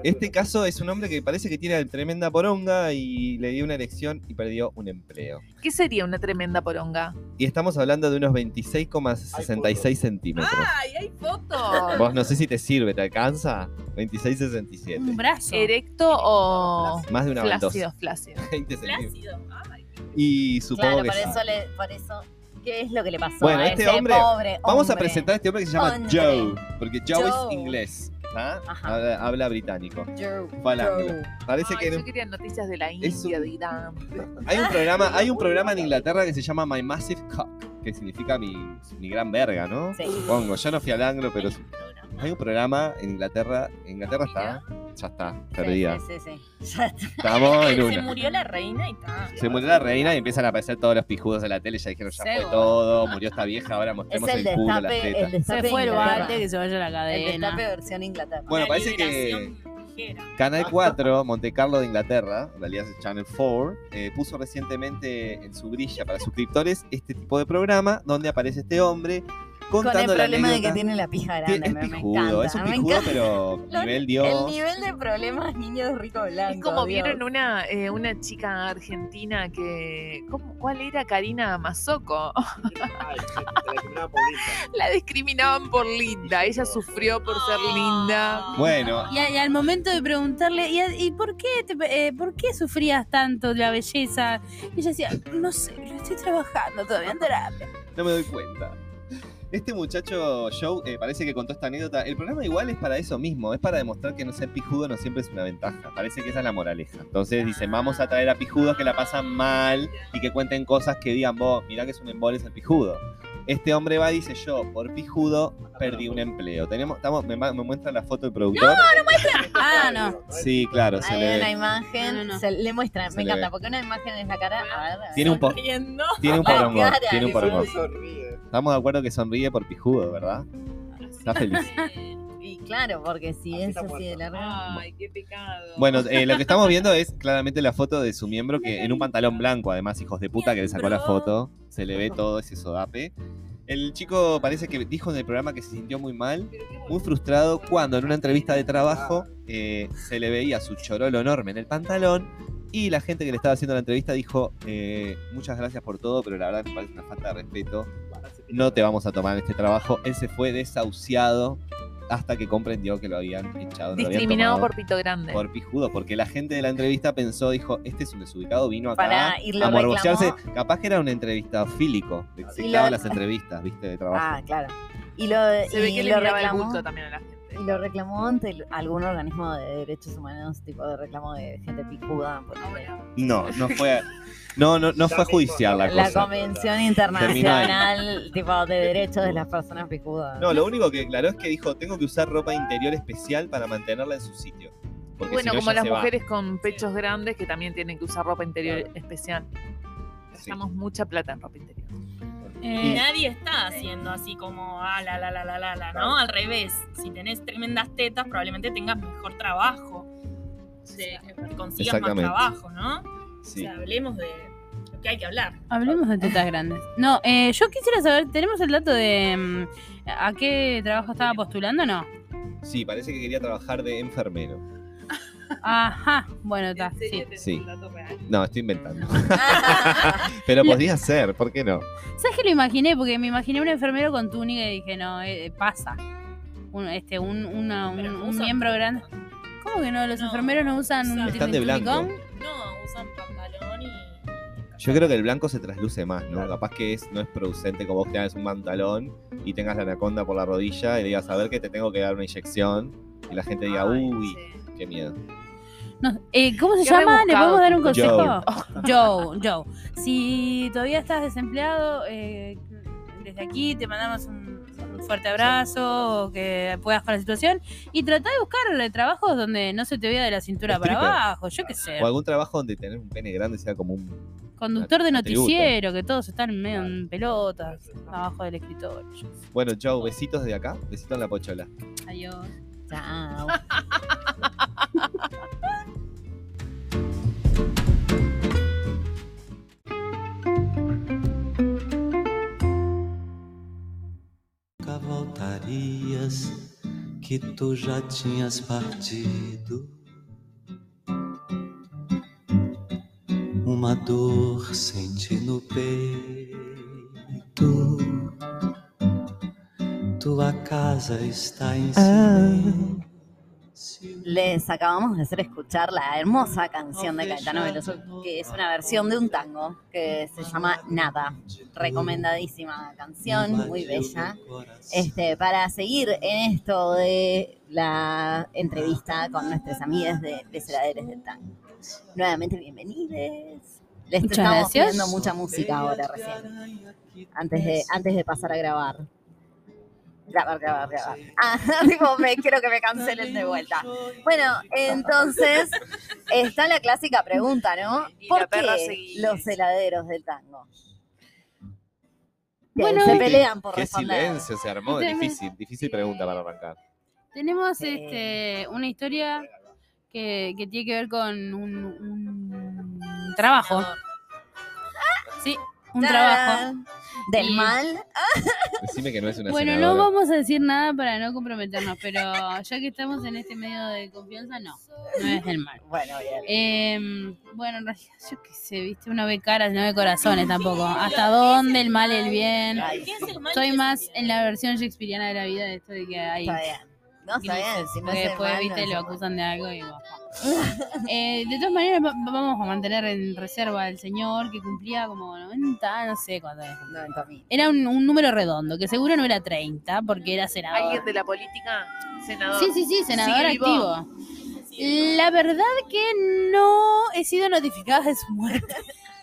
Este caso es un hombre que parece que tiene tremenda poronga y le dio una erección y perdió un empleo. ¿Qué sería una tremenda poronga? Y estamos hablando de unos 26,66 centímetros. ¡Ay, hay fotos! Vos no sé si te sirve, ¿te alcanza? 26,67. Un brazo. ¿Erecto o Más de una flácido? Flácido. 20 centímetros. Flácido. Ay, Y supongo Claro, que por sí. eso, le- por eso, ¿qué es lo que le pasó Bueno, a este ese hombre- pobre Vamos a hombre? presentar a este hombre que se llama Hombre. Joe, porque Joe, es inglés. ¿Ah? Habla, habla británico. Ángulo. Joe. Parece Ay, que yo quería noticias de la India, un- de Irán. hay un programa, hay un programa en Inglaterra que se llama My Massive Cock, que significa mi, mi gran verga, ¿no? Sí. Supongo, yo no fui al anglo, pero hay un programa en Inglaterra, en Inglaterra está, ya está, perdida. Sí, sí, sí. Ya está. Estamos en Se murió la reina y está. Se murió la reina y empiezan a aparecer todos los pijudos en la tele, ya dijeron, ya fue todo, murió esta vieja, ahora Es mostremos el el, culo, las destape, el tetas. destape Se fue el bate, que se vaya a la El cadena. destape versión Inglaterra. Bueno, La parece que. Canal 4, Monte Carlo de Inglaterra, en realidad es Channel 4, eh, puso recientemente en su grilla para suscriptores este tipo de programa donde aparece este hombre Con el problema de que tiene la pija grande. es me, me pijudo, encanta. es un me pijudo, pero nivel El Dios. nivel de problemas niños rico blanco. Es como Dios. vieron una, eh, una chica argentina que. ¿cómo- ¿Cuál era? Karina Mazoco. La discriminaban por linda. Ella sufrió por ser linda. Bueno, Y, al momento de preguntarle, ¿y, por, qué te- eh, por qué sufrías tanto de la belleza? Y ella decía, no sé, lo estoy trabajando todavía en terapia. no me doy cuenta. Este muchacho Joe eh, parece que contó esta anécdota. El programa igual es para eso mismo, es para demostrar que no ser pijudo no siempre es una ventaja. Parece que esa es la moraleja. Entonces dicen, vamos a traer a pijudos que la pasan mal y que cuenten cosas que digan, vos, mirá que es un embole ser pijudo. Este hombre va y dice, yo por pijudo perdí un empleo. Tenemos, estamos, me, me muestra la foto del productor. Ah, no. Sí, claro, se le una ve. imagen, No, no, no. se le muestra, Se me le encanta, ve. porque una imagen es la cara. A ver, a ver. Tiene un, po- tiene un La cara, tiene un sonríe. Estamos de acuerdo que sonríe por pijudo, ¿verdad? Está feliz. Claro, porque si Así es así de larga. Ay, qué pecado. Bueno, eh, lo que estamos viendo es claramente la foto de su miembro que en un pantalón blanco, además, hijos de puta que le sacó la foto. Se le ve todo ese sodape. El chico parece que dijo en el programa que se sintió muy mal, muy frustrado, cuando en una entrevista de trabajo eh, se le veía su chorolo enorme en el pantalón y la gente que le estaba haciendo la entrevista dijo, eh, muchas gracias por todo, pero la verdad me parece una falta de respeto, no te vamos a tomar este trabajo. Él se fue desahuciado hasta que comprendió que lo habían echado. no lo habían Discriminado tomado por pito grande. por pijudo, porque la gente de la entrevista pensó, dijo, este es un desubicado, vino acá Para- y a morbocearse. reclamó. Capaz que era una entrevista fílico, dictaba lo- las entrevistas, viste, de trabajo. Ah, claro. Y lo, Se ve y que lo el reclamó. bulto también a la gente. Y lo reclamó ante el- algún organismo de derechos humanos, tipo de reclamo de gente picuda. ponele. No, no fue, no, no, no fue judicial la La cosa. Convención Terminó Internacional tipo de Derechos de las Personas Picudas. No, lo único que declaró es que dijo, tengo que usar ropa interior especial para mantenerla en su sitio. Porque bueno, si no, como las va. mujeres con pechos grandes que también tienen que usar ropa interior especial. Sí. Gastamos mucha plata en ropa interior. Y Eh, nadie está haciendo así como, ah, la, la, la, la, la, la, ¿no? Al revés. Si tenés tremendas tetas, probablemente tengas mejor trabajo. Sí. consigas más trabajo, ¿no? O Sí. sea, hablemos de lo que hay que hablar. hablemos de tetas grandes. No, eh, yo quisiera saber, ¿tenemos el dato de mm, a qué trabajo estaba postulando o no? Sí, parece que quería trabajar de enfermero. Ajá, bueno, está, sí. Sí. No, estoy inventando. Pero podría ser, ¿por qué no? ¿Sabes que lo imaginé? Porque me imaginé un enfermero con túnica y dije, no, eh, pasa. Un, este, un, una- un, miembro grande. ¿Cómo que no? ¿Los No, enfermeros no usan un Están de blanco. tunicón? No, usan. Yo creo que el blanco se trasluce más, ¿no? Capaz que es, no es producente como vos tengas un pantalón y tengas la anaconda por la rodilla y digas, a ver que te tengo que dar una inyección y la gente diga, Ay, uy, sí. qué miedo. No, eh, ¿Cómo se llama? ¿Le podemos dar un consejo? Joe, Joe. Si todavía estás desempleado, eh, desde aquí te mandamos un, un fuerte abrazo, o que puedas con la situación y trata de buscar trabajos donde no se te vea de la cintura para abajo, yo qué sé. O algún trabajo donde tener un pene grande sea como un. Conductor de noticiero, que todos están medio en pelotas, abajo del escritorio. Bueno, Joe, besitos de acá. Besitos en la pochola. Adiós. Chao. Nunca voltarias, que tu já tinhas partido. Uma dor senti no peito. Tua casa está em silêncio. Les acabamos de hacer escuchar la hermosa canción de Caetano Veloso, que es una versión de un tango que se llama Nada. Recomendadísima canción, muy bella. Este, para seguir en esto de la entrevista con nuestras amigas de Deseladeres del Tango. Nuevamente, bienvenidos. Les Muchas estamos gracias. poniendo mucha música ahora recién, antes de, antes de pasar a grabar. Grabar, grabar, grabar. Ah, tipo, me, quiero que me cancelen de vuelta. Bueno, entonces está la clásica pregunta, ¿no? ¿Por qué los heladeros del tango? Bueno, se pelean por Qué responder. silencio se armó. Difícil, difícil pregunta para arrancar. Tenemos este, una historia que, que tiene que ver con un, un trabajo. Sí, un trabajo. Del Y- mal. Decime que no es una Bueno, no vamos a decir nada para no comprometernos, pero ya que estamos en este medio de confianza, no, no es del mal. Bueno, bien. Eh, bueno, en realidad, yo qué sé, viste, uno ve caras, no ve corazones tampoco. ¿Hasta dónde el mal, el bien? Ay, ¿Qué es el mal y Soy más en la versión shakespeariana de la vida de esto de que hay Está bien. No, está bien. Si no porque es el después, viste, es lo acusan de algo y. Eh, de todas maneras, va- vamos a mantener en reserva al señor que cumplía como 90, no sé cuánto es. 90.000. Era un, un número redondo, que seguro no era 30, porque era senador. ¿Alguien de la política? Senador. Sí, sí, sí, senador ¿Sigue vivo? activo. La verdad que no he sido notificada de su muerte.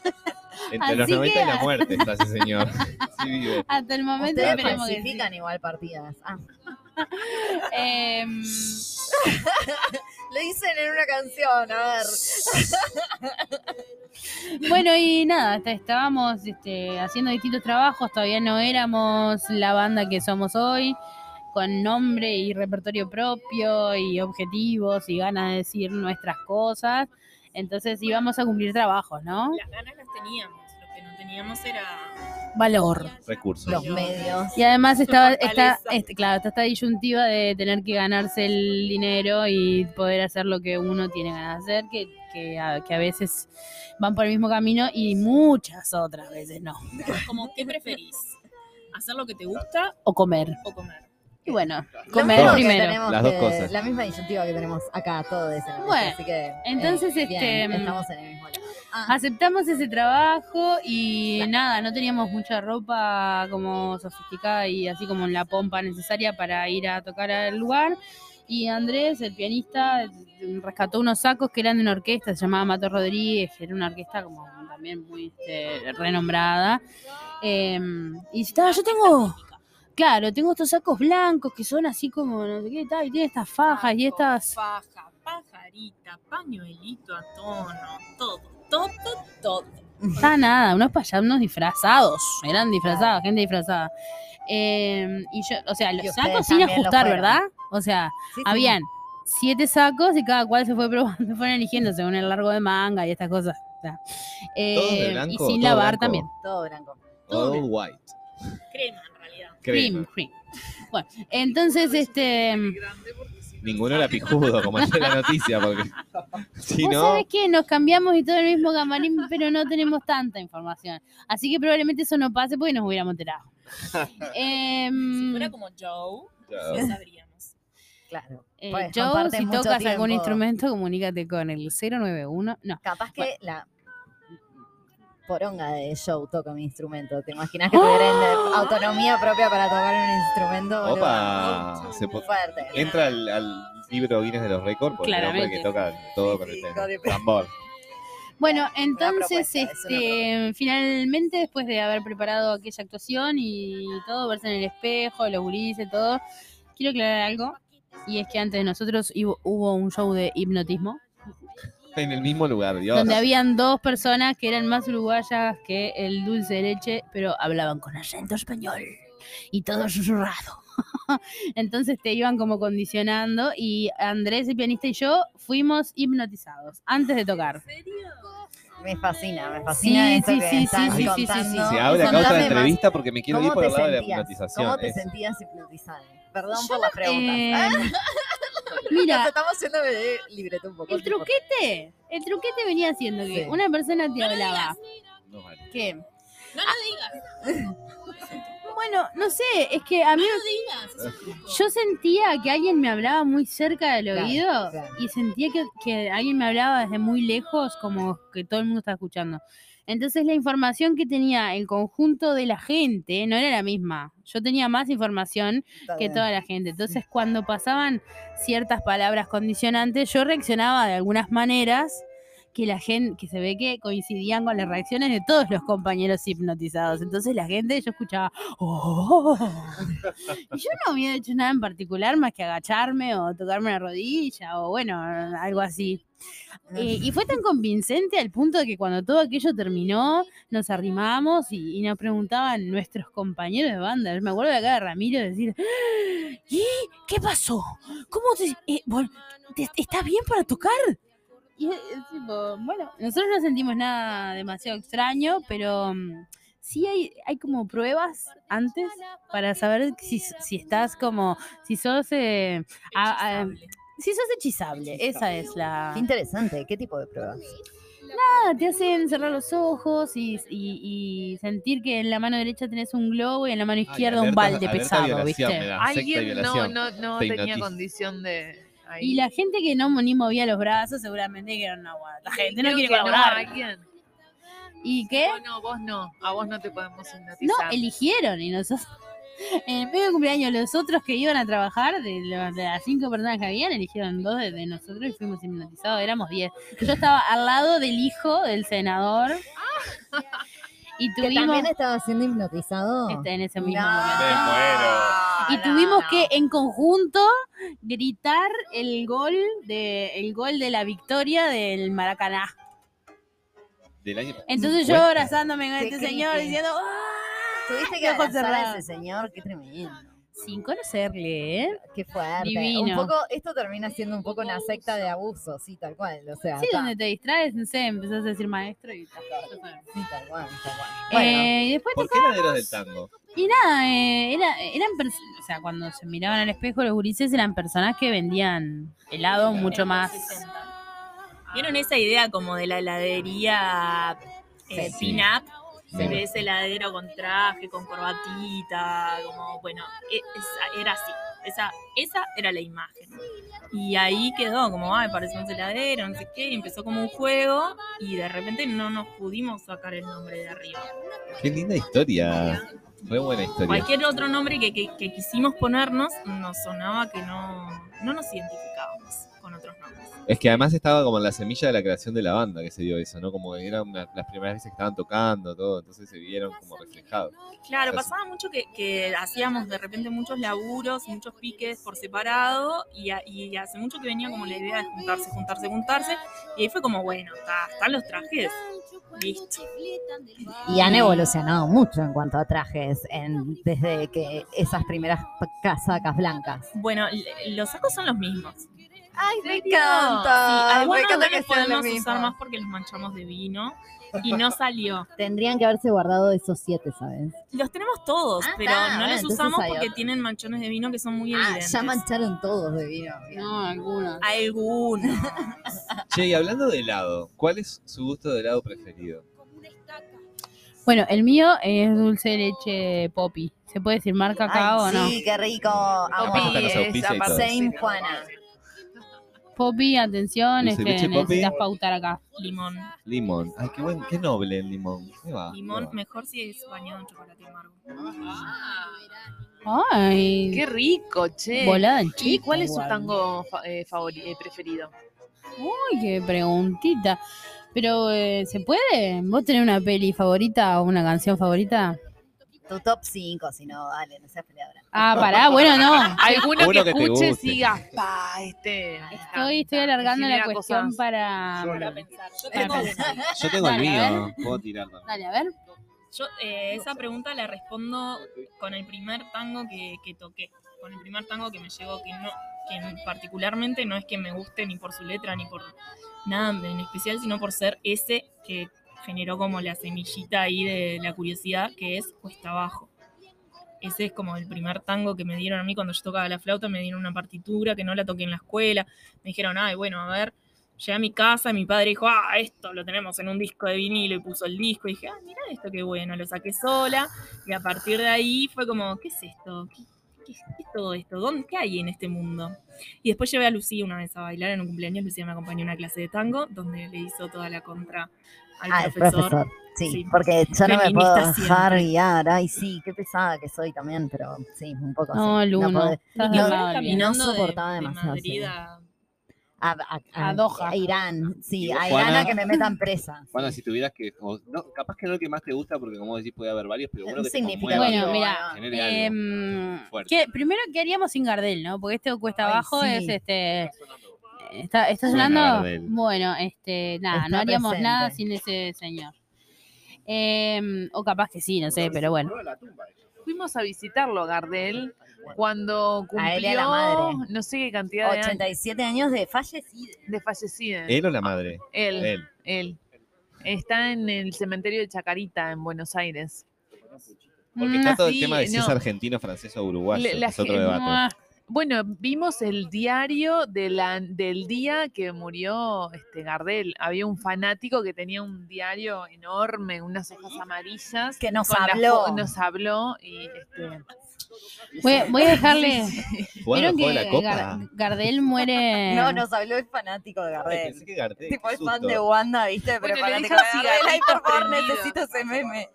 Entre los Así 90 y que- la muerte está ese señor. Sí vive. Hasta el momento Ustedes esperemos que sí. falsifican igual partidas. Ah, Em, lo dicen en una canción, a ver. bueno, y nada, hasta estábamos este, haciendo distintos trabajos, todavía no éramos la banda que somos hoy, con nombre y repertorio propio y objetivos y ganas de decir nuestras cosas. Entonces íbamos a cumplir trabajos, ¿no? Las ganas las teníamos, lo que no teníamos era Valor. Recursos. Los medios. Y además estaba esta, Fortaleza. este, claro, está esta disyuntiva de tener que ganarse el dinero y poder hacer lo que uno tiene ganas de hacer, que, que, a, que a veces van por el mismo camino y muchas otras veces no. como, ¿qué preferís? ¿Hacer lo que te gusta O comer. o comer? Y bueno, comer primero. Las dos que- cosas. La misma disyuntiva que tenemos acá la mesa, Bueno, así que, eh, entonces, bien, este, estamos en el mismo lado. Ah, Aceptamos ese trabajo y nada, no teníamos mucha ropa como sofisticada y así como la pompa necesaria para ir a tocar al lugar. Y Andrés, el pianista, rescató unos sacos que eran de una orquesta, se llamaba Mato Rodríguez, que era una orquesta como también muy este, renombrada. Eh, y "Ah, yo tengo, claro, tengo estos sacos blancos que son así como, no sé qué, tal, y tiene estas fajas y estas... pañuelito a tono, todo, todo, todo. Está nada, unos payasos, unos disfrazados. Eran disfrazados, gente disfrazada. Eh, y yo, o sea, los sacos sin ajustar. ¿verdad? O sea, sí, sí. habían siete sacos y cada cual se fue probando, se fueron eligiendo según el largo de manga y estas cosas. O sea, eh, ¿Todos de y sin todo lavar blanco? también. Todo blanco. All white. Crema en realidad. Cream, Crema. cream. Bueno, entonces, este. Ninguno era pijudo, como ayer la noticia, porque si Vos no, sabés que nos cambiamos y todo el mismo camarín, pero no tenemos tanta información. Así que probablemente eso no pase porque nos hubiéramos enterado. Em, Si fuera como Joe, Claro. sí sabríamos. Claro. Eh, Joe, si tocas tiempo. algún instrumento, comunícate con el 091. No. Capaz que la poronga de show toca mi instrumento. ¿Te imaginas que tuvieran la autonomía propia para tocar un instrumento? Opa, se Fuerte. entra al, al libro Guinness de los récords por el hombre que toca todo con el Sí, con tambor. Bueno, entonces, este, finalmente, después de haber preparado aquella actuación y todo, verse en el espejo, los gurises, todo, quiero aclarar algo. Y es que antes de nosotros hubo un show de hipnotismo, En el mismo lugar, Dios. donde habían dos personas que eran más uruguayas que el dulce de leche, pero hablaban con acento español y todo susurrado. Entonces te iban como condicionando y Andrés, el pianista, y yo fuimos hipnotizados antes de tocar. Me fascina, me fascina Sí, esto sí, que sí, están sí, sí, sí, sí. Se abre acá otra entrevista porque me quiero ir ¿Cómo por el lado de la sentías? hipnotización. ¿Cómo te Es- sentías hipnotizada? Perdón por las preguntas. Eh, Nos mira, estamos yendo de libreto un poco. el truquete, el truquete venía haciendo que Sí. una persona te hablaba. No vale. ¿Qué? No lo digas, Bueno, no sé, es que a mí no lo digas. yo sentía que alguien me hablaba muy cerca del Claro, oído claro. y sentía que, que alguien me hablaba desde muy lejos, como que todo el mundo estaba escuchando. Entonces la información que tenía el conjunto de la gente no era la misma. Yo tenía más información Está que bien. toda la gente. Entonces, cuando pasaban ciertas palabras condicionantes, yo reaccionaba de algunas maneras que la gente, que se ve que coincidían con las reacciones de todos los compañeros hipnotizados. Entonces la gente, yo escuchaba, ¡oh! Y yo no había hecho nada en particular más que agacharme o tocarme la rodilla o bueno, algo así. Eh, y fue tan convincente al punto de que cuando todo aquello terminó, nos arrimamos y, y nos preguntaban nuestros compañeros de banda. Yo me acuerdo de acá de Ramiro decir, ¿y qué pasó? ¿Cómo te, eh, estás bien para tocar? Y es, es tipo, bueno, nosotros no sentimos nada demasiado extraño, pero mm, sí hay, hay como pruebas antes para saber si, si estás como, si sos, eh, a- a- si sos hechizable. Esa es la... Qué interesante, ¿qué tipo de pruebas? Ah, te hacen cerrar los ojos y, y- y sentir que en la mano derecha tenés un globo y en la mano Ay, izquierda un balde pesado, ¿viste? Alguien no, no, no Te tenía condición de. Ahí. Y la gente que no ni movía los brazos seguramente que era una guada. La gente no quiere que colaborar. alguien. ¿Y qué? Vos no, vos no. A vos no te podemos No, hipnotizar. eligieron y nosotros... En el medio de cumpleaños, los otros que iban a trabajar, de, lo- de las cinco personas que habían, eligieron dos de, de nosotros y fuimos hipnotizados, éramos diez. Yo estaba al lado del hijo del senador y ¿Que tuvimos también estaba siendo hipnotizado? este, en ese mismo No. momento. Me muero. y no, tuvimos no. que en conjunto gritar el gol de el gol de la victoria del Maracaná. Del año Entonces yo 50. abrazándome con este señor diciendo ¡Ah! Tuviste que abrazar a ese señor, qué tremendo. Sin conocerle, ¿eh? Qué fuerte. Divino. Un poco, esto termina siendo un poco una secta de abuso, sí, tal cual. O sea, Sí, ta. donde te distraes, no sé, empezás a decir maestro y ta. Sí, tal cual, tal cual. Bueno, Eh, y después ¿Por qué laderos del tango? Y nada, eh, era, eran o sea, cuando se miraban al espejo los gurises eran personas que vendían helado mucho más. ¿Vieron esa idea como de la heladería eh, Sí. pin-up? Sí. De ese heladero con traje, con corbatita, como, bueno, e- esa- era así. Esa, esa era la imagen. Y ahí quedó, como, ay, parece un heladero, no sé qué, y empezó como un juego, y de repente no nos pudimos sacar el nombre de arriba. Qué linda historia. Fue buena historia. Cualquier otro nombre que, que- que quisimos ponernos, nos sonaba que no, no nos identificábamos con otros nombres. Es que además estaba como en la semilla de la creación de la banda que se dio eso, ¿no? Como que eran una- las primeras veces que estaban tocando, todo, entonces se vieron como reflejados. Claro, Entonces- pasaba mucho que, que hacíamos de repente muchos laburos, muchos piques por separado y, a- y hace mucho que venía como la idea de juntarse, juntarse, juntarse y ahí fue como, bueno, está- están los trajes, listo. y han evolucionado mucho en cuanto a trajes en- desde que esas primeras casacas blancas. Bueno, los sacos son los mismos. ¡Ay, me encanta! Sí, algunos me encanta no que los podemos usar más porque los manchamos de vino y no salió. Tendrían que haberse guardado esos siete, ¿sabes? Los tenemos todos, Ah, pero está, no bueno, los usamos porque otro. tienen manchones de vino que son muy Ah, evidentes. ya mancharon todos de vino. No, algunos. Algunos. Che, y hablando de helado, ¿cuál es su gusto de helado preferido? Bueno, el mío es dulce de leche poppy. ¿Se puede decir marca acá Ay, o no? Sí, qué rico. Poppy es Same Juana. Poppy, atención, este, leche, Poppy. necesitas pautar acá. Limón. Limón. Ay, qué buen, qué noble el limón. ¿Qué va? Limón ¿Qué va? mejor si es bañado en chocolate amargo. Ay, Qué rico, che. volada en ¿Y cuál es su tango fa- eh, favori- eh, preferido? Uy, qué preguntita. Pero, eh, ¿se puede? ¿Vos tenés una peli favorita o una canción favorita? Tu top 5, si no, dale, no seas peleadora. Ah, pará, bueno, no. Alguno Uno que escuche siga, pa, este. Estoy, estoy encanta", alargando la cuestión cosas. para... Para pensar. Yo tengo. Yo tengo el mío. Puedo tirarlo. Dale, a ver. Yo eh, esa pregunta la respondo con el primer tango que, que toqué, con el primer tango que me llegó, que no, que particularmente no es que me guste ni por su letra ni por nada en especial, sino por ser ese que generó como la semillita ahí de la curiosidad, que es Cuesta Abajo. Ese es como el primer tango que me dieron a mí cuando yo tocaba la flauta, me dieron una partitura que no la toqué en la escuela, me dijeron, ay, bueno, a ver, llegué a mi casa y mi padre dijo, ah, esto lo tenemos en un disco de vinilo y puso el disco y dije, ah, mira esto qué bueno, lo saqué sola y a partir de ahí fue como, ¿qué es esto? ¿Qué, es todo esto? ¿Dónde, ¿Qué hay en este mundo? Y después llevé a Lucía una vez a bailar en un cumpleaños, Lucía me acompañó a una clase de tango donde le hizo toda la contra al Ah, el profesor. profesor. Sí, Sí. porque yo no me puedo dejar siempre. guiar. Ay, sí, qué pesada que soy también, pero sí, un poco No, así. Luno, podés- no, y no soportaba de demasiado. A- A, a- A Doha. a Irán, sí, ¿Y vos, a Irán a Juana? que me metan presa. Bueno, si tuvieras que. o- no, capaz que no el que más te gusta, porque como decís, puede haber varios, pero uno que conmueva, Bueno, mira. ¿qué- primero, ¿qué haríamos sin Gardel, no? Porque este cuesta Ay, abajo sí. es este. ¿Está, está sonando? Bueno, este, nada, Está no haríamos presente. nada sin ese señor. Em, o capaz que sí, no sé, pero bueno. Fuimos a visitarlo, Gardel, cuando A él y a cumplió la madre. no sé qué cantidad de años 87 años de fallecido. de fallecidos. ¿Él o la madre? Él, Él. él. Está en el cementerio de Chacarita, en Buenos Aires. Porque Mm, está todo el tema de si es no. argentino, francés o uruguayo. La es otro debate. ah, Bueno, vimos el diario de la, del día que murió este Gardel. Había un fanático que tenía un diario enorme, unas hojas amarillas. Que nos habló. nos habló y este, voy, voy a dejarle. ¿Jugaron ¿Vieron que la copa? Gar- Gardel muere? No, nos habló el fanático de Ay, Gardel. pensé que Gardel, Tipo el fan de Wanda, ¿viste? Pero Bueno, fanático de Gardel. Ay, por favor, necesito ese meme.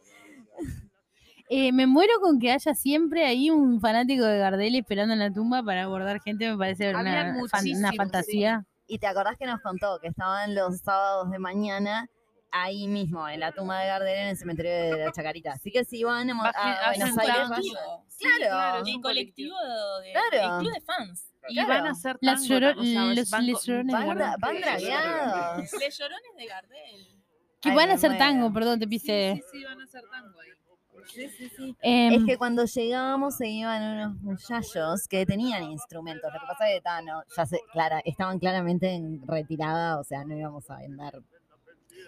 Eh, me muero con que haya siempre ahí un fanático de Gardel esperando en la tumba para abordar gente, me parece una, fan- una fantasía. Y te acordás que nos contó que estaban los sábados de mañana ahí mismo, en la tumba de Gardel, en el cementerio de la Chacarita. Así que si van a, Bajen- a Buenos Aires. Sí, Claro. El un colectivo de, Claro. el club de fans. Y Claro. van a hacer Las tango, lloro- o sea, los- van les con- llorones de Van, Gardel. van dragueados. Les llorones de Gardel. Que Ay, van a hacer tango, perdón, te Sí, pise. sí, sí, van a hacer tango ahí. Em, Es que cuando llegábamos se iban unos muchachos que tenían instrumentos. Lo que pasa es que ta, no, ya se, clara, estaban claramente en retirada, o sea, no íbamos a vender.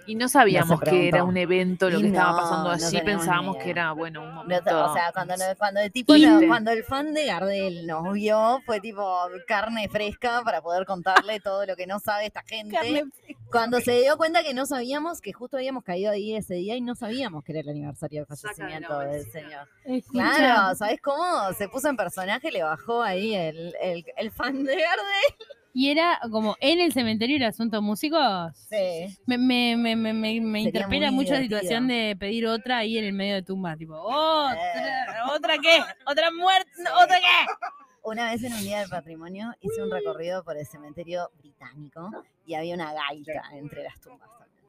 Y no sabíamos que era un evento lo Y que estaba pasando allí, pensábamos que era, bueno, un momento. o sea, cuando, el tipo, cuando el fan de Gardel nos vio, fue tipo carne fresca para poder contarle todo lo que no sabe esta gente. Cuando se dio cuenta que no sabíamos, que justo habíamos caído ahí ese día y no sabíamos que era el aniversario de Saca de la fallecimiento del señor. escucha, Claro, ¿sabes cómo? Se puso en personaje, le bajó ahí el, el, el fan de Gardel. Y era como en el cementerio el asunto músicos. Sí. Me, me, me, me, me, interpela mucho la situación de pedir otra ahí en el medio de tumba. Tipo, ¿otra? Eh. ¿Otra qué? ¿Otra muerte? ¿Otra qué? Una vez en un día del patrimonio hice un recorrido por el cementerio británico y había una gaita entre las tumbas también.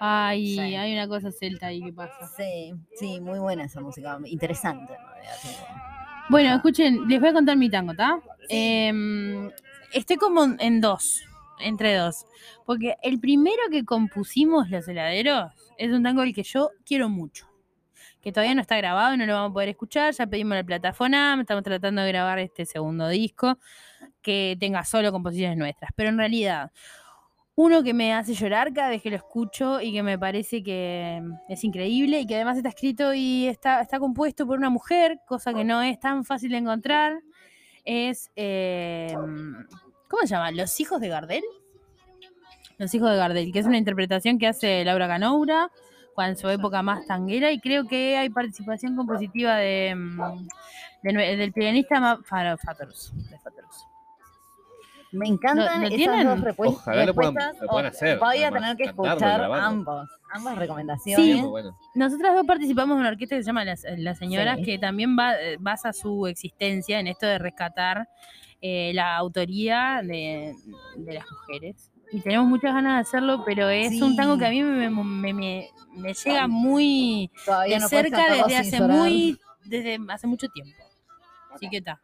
Ay, Sí. hay una cosa celta ahí que pasa. Sí, sí, muy buena esa música, interesante. Bueno, escuchen, les voy a contar mi tango, ¿está? Em, estoy como en dos, entre dos. Porque el primero que compusimos los heladeros es un tango el que yo quiero mucho. Que todavía no está grabado no lo vamos a poder escuchar. Ya pedimos la plataforma, estamos tratando de grabar este segundo disco que tenga solo composiciones nuestras. Pero en realidad, uno que me hace llorar cada vez que lo escucho y que me parece que es increíble y que además está escrito y está, está compuesto por una mujer, cosa que no es tan fácil de encontrar, es, eh, ¿cómo se llama? Los hijos de Gardel. Los hijos de Gardel, que es una interpretación que hace Laura Canoura en su época más tanguera y creo que hay participación compositiva de, mm, de del pianista Fatorus. Me encantan ¿Lo- lo esas tienen? dos repues- Ojalá lo puedan- respuestas. lo puedan hacer, Voy a tener que escuchar ambos, ambas recomendaciones. Sí. Muy bueno. Nosotras dos participamos en una orquesta que se llama Las, Las Señoras, Sí. que también va- basa su existencia en esto de rescatar eh, la autoría de, de las mujeres. Y tenemos muchas ganas de hacerlo, pero es Sí. un tango que a mí me, me- me- me llega muy Todavía de no puedes cerca desde hace llorar. muy desde hace mucho tiempo. Así que está.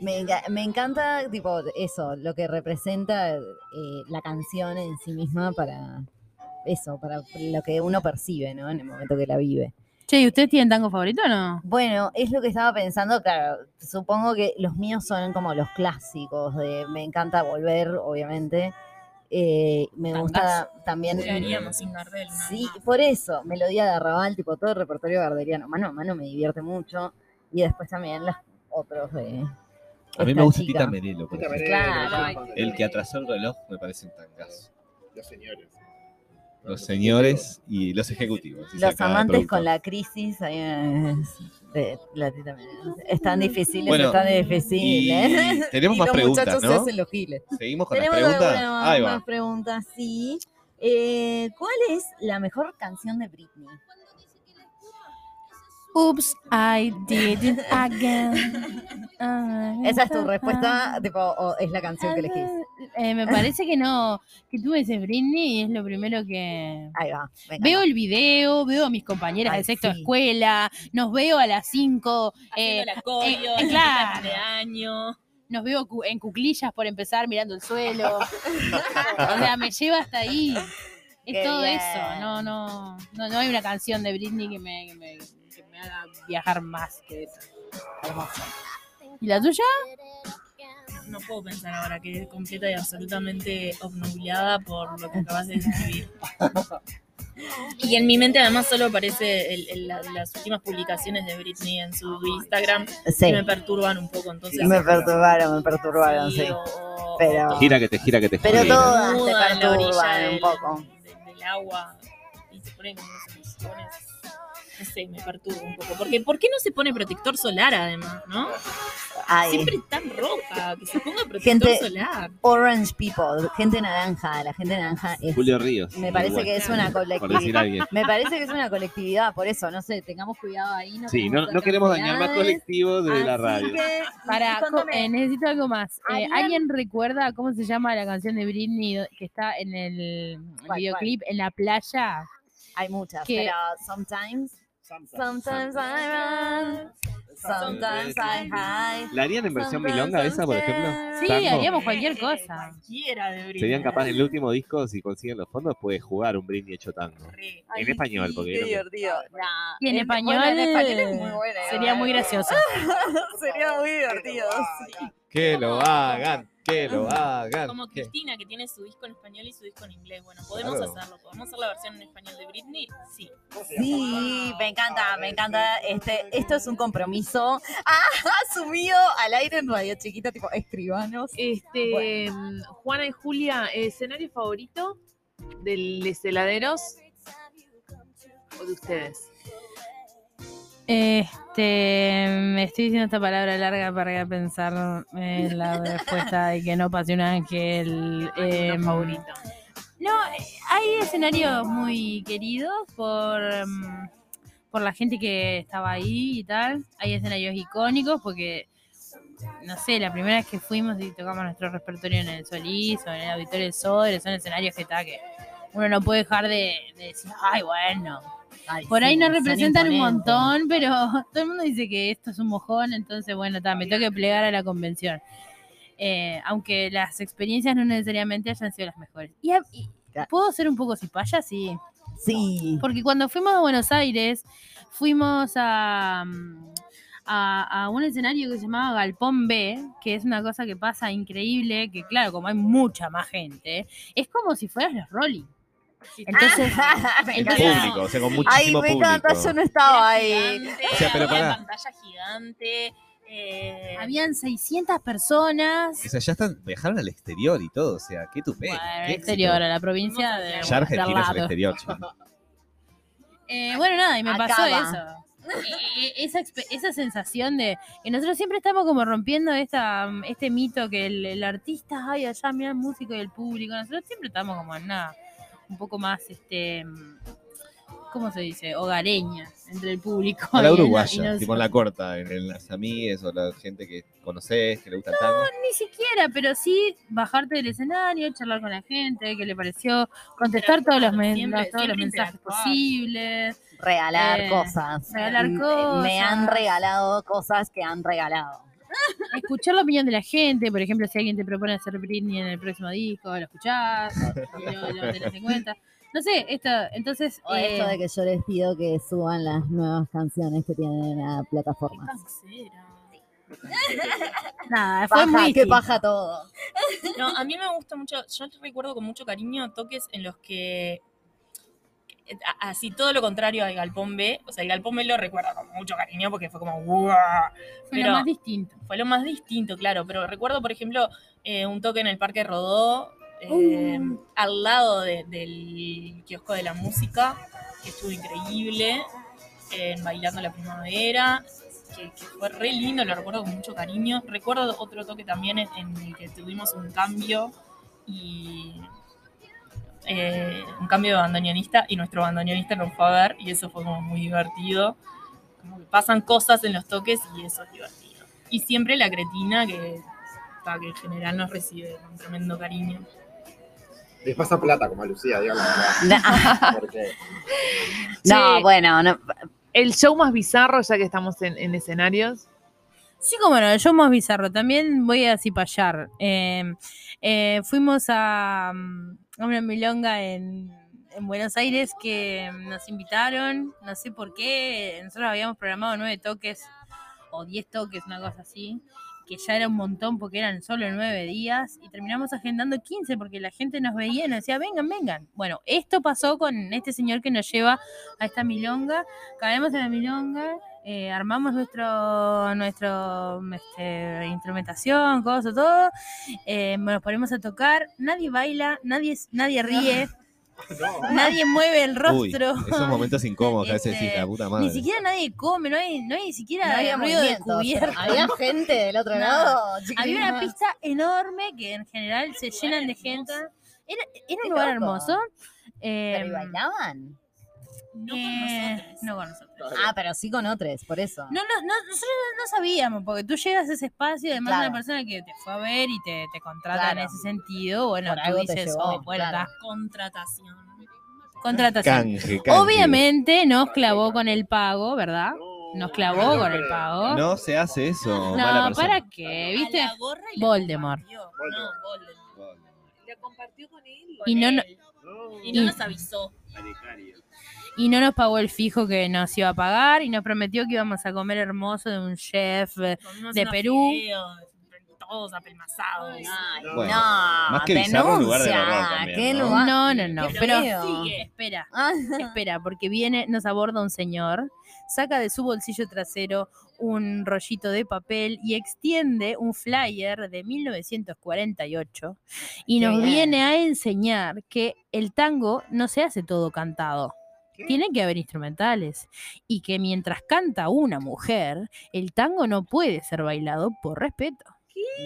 Me, me encanta, tipo, eso, lo que representa eh, la canción en sí misma para eso, para lo que uno percibe, ¿no? En el momento que la vive. Che, ¿y ustedes tienen tango favorito o no? Bueno, es lo que estaba pensando, claro, supongo que los míos son como los clásicos de Me encanta volver, obviamente. Eh, me gusta también. Deberíamos sin Gardel. Sí, por eso, melodía de arrabal, tipo todo el repertorio garderiano. Mano a mano me divierte mucho. Y después también los otros de. A mí me gusta chica. Tita Merelo. por Tita. Merelo, Claro. El que atrasó el reloj me parece un tangazo. Los señores. Los señores y los ejecutivos. Los amantes con la crisis es- de la tita Merelo. Están difíciles, Bueno, están Y difíciles. tenemos Y más los preguntas, muchachos se ¿no? hacen los giles. Seguimos con las preguntas. algunas Ahí más va. preguntas, sí. Eh, ¿Cuál es la mejor canción de Britney? Oops, I did it again. Ah, Esa es tu respuesta, tipo, o es la canción que elegís. Eh, me parece que no. Que tú dices Britney y es lo primero que. Ahí va. venga. Veo el video, veo a mis compañeras Ay, de sexto de sí. escuela, nos veo a las 5, Haciendo la coreo, eh, haciendo claro. el cumpleaños. nos veo cu- en cuclillas por empezar mirando el suelo. o sea, me lleva hasta ahí. Es Qué todo bien. eso. No, no, no, no hay una canción de Britney que me, que me, que me haga viajar más que eso. Hermoso. ¿Y la tuya? No puedo pensar ahora que es completa y absolutamente obnubilada por lo que acabas de describir. Y en mi mente además solo aparece el- el- la- las últimas publicaciones de Britney en su Instagram Sí, que me perturban un poco. Entonces, me perturbaron, me perturbaron, sí. o- Pero- Gira que te gira que te Pero gira. todas te la orilla perturban un del, poco. del- del agua y se pone como. No sé, me perturba un poco. Porque ¿por qué no se pone protector solar además, no? Ay, Siempre tan roja, que se ponga protector Gente- solar. Orange People, gente naranja, la gente naranja es, Julio Ríos. me parece que es una Por decir colectividad. alguien. Me parece que es una colectividad, por eso, no sé, tengamos cuidado ahí. No Sí, no, no queremos dañar más colectivos de la radio. que, Para, eh, necesito algo más. Eh, ¿Harían- ¿Alguien recuerda cómo se llama la canción de Britney que está en el ¿Cuál, videoclip en la playa? hay muchas, que- pero sometimes, sometimes I run, sometimes I hide. ¿La harían en versión sometimes milonga esa, por ejemplo? Sí, Tango. haríamos cualquier cosa. Cualquiera de Britney. Serían capaces en el último disco, si consiguen los fondos, puede jugar un Britney hecho tango. Re. En español, porque Qué divertido. Nah, Y en español, bueno, en español es muy buena. Sería muy gracioso. Sería muy divertido. sí. Que lo hagan, que lo hagan. Como Cristina, que tiene su disco en español y su disco en inglés. Bueno, podemos Claro. hacerlo. ¿Podemos hacer la versión en español de Britney? Sí. Sí, me encanta, me encanta. Este, esto es un compromiso ah, asumido al aire en Radio Chiquita, tipo escribanos. Este, mm, Juana y Julia, ¿escenario favorito de heladeros o de ustedes? Este, me estoy diciendo esta palabra larga para pensar en la respuesta y que no pase un ángel. Eh, favorito. No, hay escenarios muy queridos por, em, por la gente que estaba ahí y tal. Hay escenarios icónicos porque, no sé, la primera vez que fuimos y tocamos nuestro repertorio en el Solís o en el Auditorio del Sodre, son escenarios que está que uno no puede dejar de, de decir, ay, bueno. Ay, Por sí, ahí son representan un montón, pero todo el mundo dice que esto es un mojón, entonces bueno, ta, me tengo que plegar a la convención. Eh, aunque las experiencias no necesariamente hayan sido las mejores. Y. ¿Puedo ser un poco cipaya? Sí. Sí. Porque cuando fuimos a Buenos Aires, fuimos a, a, a un escenario que se llamaba Galpón B, que es una cosa que pasa increíble, que claro, como hay mucha más gente, es como si fueras los Rolling. Entonces, Me el. Público, o sea, con Ay, muchísimo me encanta, público. yo no estaba ahí. gigante, O sea, pero había pará. pantalla gigante. eh, habían 600 personas. O sea, ya están, viajaron al exterior y todo, o sea, qué tupé. Bueno, qué exterior, éxito. a la provincia de, Ya Argentina al es el exterior. Eh, bueno, nada, y me pasó eso. eh, esa, expe- esa sensación de que nosotros siempre estamos como rompiendo esta, este mito que el, el artista, ay, allá mira el músico y el público, nosotros siempre estamos como en nada, un poco más, este, ¿cómo se dice? Hogareña entre el público. A la y uruguaya, tipo en la corta, en, en las amigues o la gente que conoces, que le gusta el tango. Ni siquiera, pero sí bajarte del escenario, charlar con la gente, qué le pareció, contestar todos los, Siempre- todos los mensajes posibles. Regalar Eh, cosas. regalar M- cosas. Me han regalado cosas que han regalado. Escuchar la opinión de la gente, por ejemplo, si alguien te propone hacer Britney en el próximo disco, lo escuchás, y lo, lo tenés en cuenta. No sé, esto, entonces, O eh, esto de que yo les pido que suban las nuevas canciones que tienen en la plataforma. Nada, fue Paja, muy que paja todo. No, a mí me gusta mucho, yo recuerdo con mucho cariño toques en los que así todo lo contrario al Galpón B, o sea, el Galpón B lo recuerdo con mucho cariño porque fue como ¡guau! Fue lo más distinto. fue lo más distinto, claro, pero recuerdo, por ejemplo, eh, un toque en el Parque Rodó, eh, al lado de- del kiosco de la música, que estuvo increíble, en Bailando la Primavera, que, que fue re lindo, lo recuerdo con mucho cariño. Recuerdo otro toque también en, en el que tuvimos un cambio y eh, un cambio de bandoneonista y nuestro bandoneonista nos fue a ver y eso fue como muy divertido. Como que pasan cosas en los toques y eso es divertido. Y siempre la cretina que, que en general nos recibe con tremendo cariño. Les pasa plata como a Lucía, digo la verdad. No, bueno, no, El show más bizarro, ya que estamos en, en escenarios. Sí, como no, yo más bizarro. También voy a cipallar. Eh, eh, fuimos a, una milonga en, en Buenos Aires que nos invitaron, no sé por qué. Nosotros habíamos programado nueve toques o diez toques, una cosa así, que ya era un montón porque eran solo nueve días y terminamos agendando 15 porque la gente nos veía y nos decía, vengan, vengan. Bueno, esto pasó con este señor que nos lleva a esta milonga. Caemos en la milonga, eh, armamos nuestro, nuestro este, instrumentación, cosas, todo. eh, nos ponemos a tocar, nadie baila, nadie, nadie ríe, nadie mueve el Uy, rostro. esos momentos incómodos que a veces Este, decís, la puta madre. Ni siquiera nadie come, no hay, no hay ni siquiera no había ruido de cubierta. Había gente del otro No. lado. Había una pista enorme que en general se llenan de gente. Era, era un lugar hermoso. ¿Pero y Eh, bailaban? No con eh, nosotros. no con nosotros. Ah, pero sí con otros, por eso. No, no, no, nosotros no sabíamos, porque tú llegas a ese espacio y además Claro. una persona que te fue a ver y te, te contrata Claro. en ese sentido, bueno, Por tú dices, llevó, oh, bueno, claro. Contratación. contratación. Canje, canje. Obviamente nos clavó con el pago, ¿verdad? Nos clavó con el pago. No se hace eso, No. ¿para qué? ¿Viste? A la gorra y la Voldemort. compartió. No, Voldemort. La compartió con él. Y no, no- Y no Y- nos avisó. Y no nos pagó el fijo que nos iba a pagar y nos prometió que íbamos a comer hermoso de un chef. eh, Comimos De Perú. fideos, todos apelmazados. Ay, Bueno, no, más que bizarro, un lugar de denuncia, verdad también, qué ¿no? lugar- No, no, no, pero. Sigue. espera. Ah, Espera, porque viene, nos aborda un señor, saca de su bolsillo trasero un rollito de papel y extiende un flyer de 1948 y Qué nos bien. viene a enseñar que el tango no se hace todo cantado. Tiene que haber instrumentales y que mientras canta una mujer, el tango no puede ser bailado por respeto.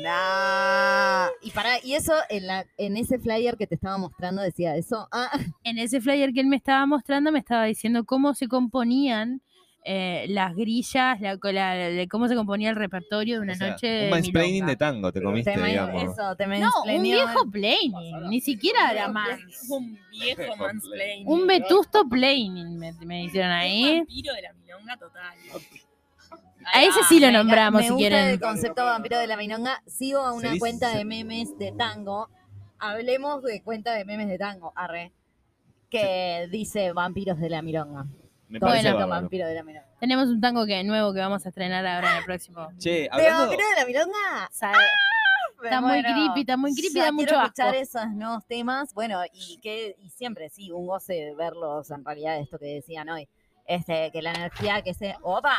nah. Y para, y eso en la, en ese flyer que te estaba mostrando decía eso. Ah, En ese flyer que él me estaba mostrando me estaba diciendo cómo se componían eh, las grillas, la, la- de cómo se componía el repertorio de una O sea, noche un mansplaining de tango te comiste, te digamos. eso, te No, un viejo planning, ni siquiera era más. Un viejo mansplaining. Un vetusto planning me, me hicieron Un ahí. vampiro de la milonga total. A ese sí lo nombramos me si quieren. el concepto vampiro de la milonga. Sigo a una cuenta de memes de tango. Hablemos de cuenta de memes de tango, arre. Que dice vampiros de la milonga. Me Todo parece el bárbaro. vampiro de la milonga. Tenemos un tango que nuevo que vamos a estrenar ahora en el próximo. Che, ¿De hablando... vampiro de la milonga? ¿Sabe? Está muy creepy, está muy creepy, ya da mucho quiero asco. escuchar esos nuevos temas. Bueno, y que y siempre, sí, un goce verlos en realidad, esto que decían hoy. Este, que la energía que se. ¡Opa!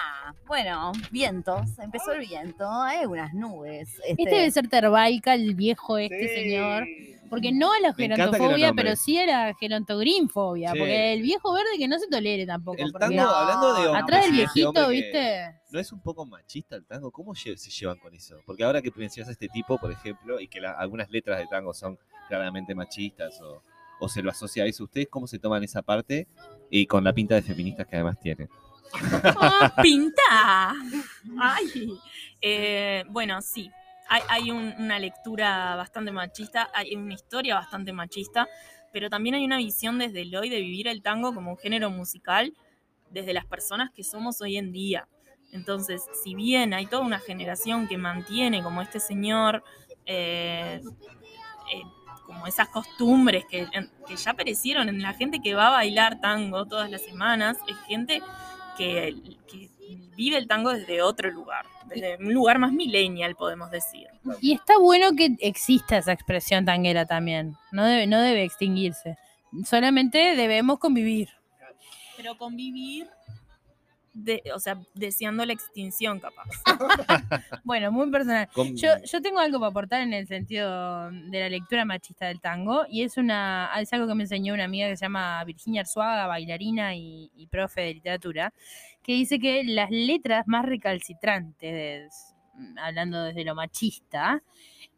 Bueno, vientos, empezó el viento, hay unas nubes. Este, Este debe ser Terbaica, el viejo este señor. Porque no a la Me encanta que lo gerontofobia, nombres. pero sí a la gerontogrinfobia. Sí. Porque el viejo verde que no se tolere tampoco. El porque tango, hablando de hombres atrás del y viejito, hombre que- ¿viste? ¿No es un poco machista el tango? ¿Cómo lle- se llevan con eso? Porque ahora que mencionas a este tipo, por ejemplo, y que la- algunas letras de tango son claramente machistas o, o se lo asocia a eso, ¿ustedes cómo se toman esa parte? Y con la pinta de feministas que además tienen. ¡Oh, pinta! Ay. Eh, bueno, sí. Hay, hay un- una lectura bastante machista, hay una historia bastante machista, pero también hay una visión desde el hoy de vivir el tango como un género musical desde las personas que somos hoy en día. Entonces, si bien hay toda una generación que mantiene como este señor, eh, eh, como esas costumbres que, que ya perecieron en la gente que va a bailar tango todas las semanas, es gente que, que vive el tango desde otro lugar, desde un lugar más millennial, podemos decir. Y está bueno que exista esa expresión tanguera también. No debe, no debe extinguirse. Solamente debemos convivir. Pero convivir, de, o sea, deseando la extinción capaz. Bueno, muy personal. Yo, yo tengo algo para aportar en el sentido de la lectura machista del tango y es una es algo que me enseñó una amiga que se llama Virginia Arzuaga, bailarina y, y profe de literatura, que dice que las letras más recalcitrantes, hablando desde lo machista,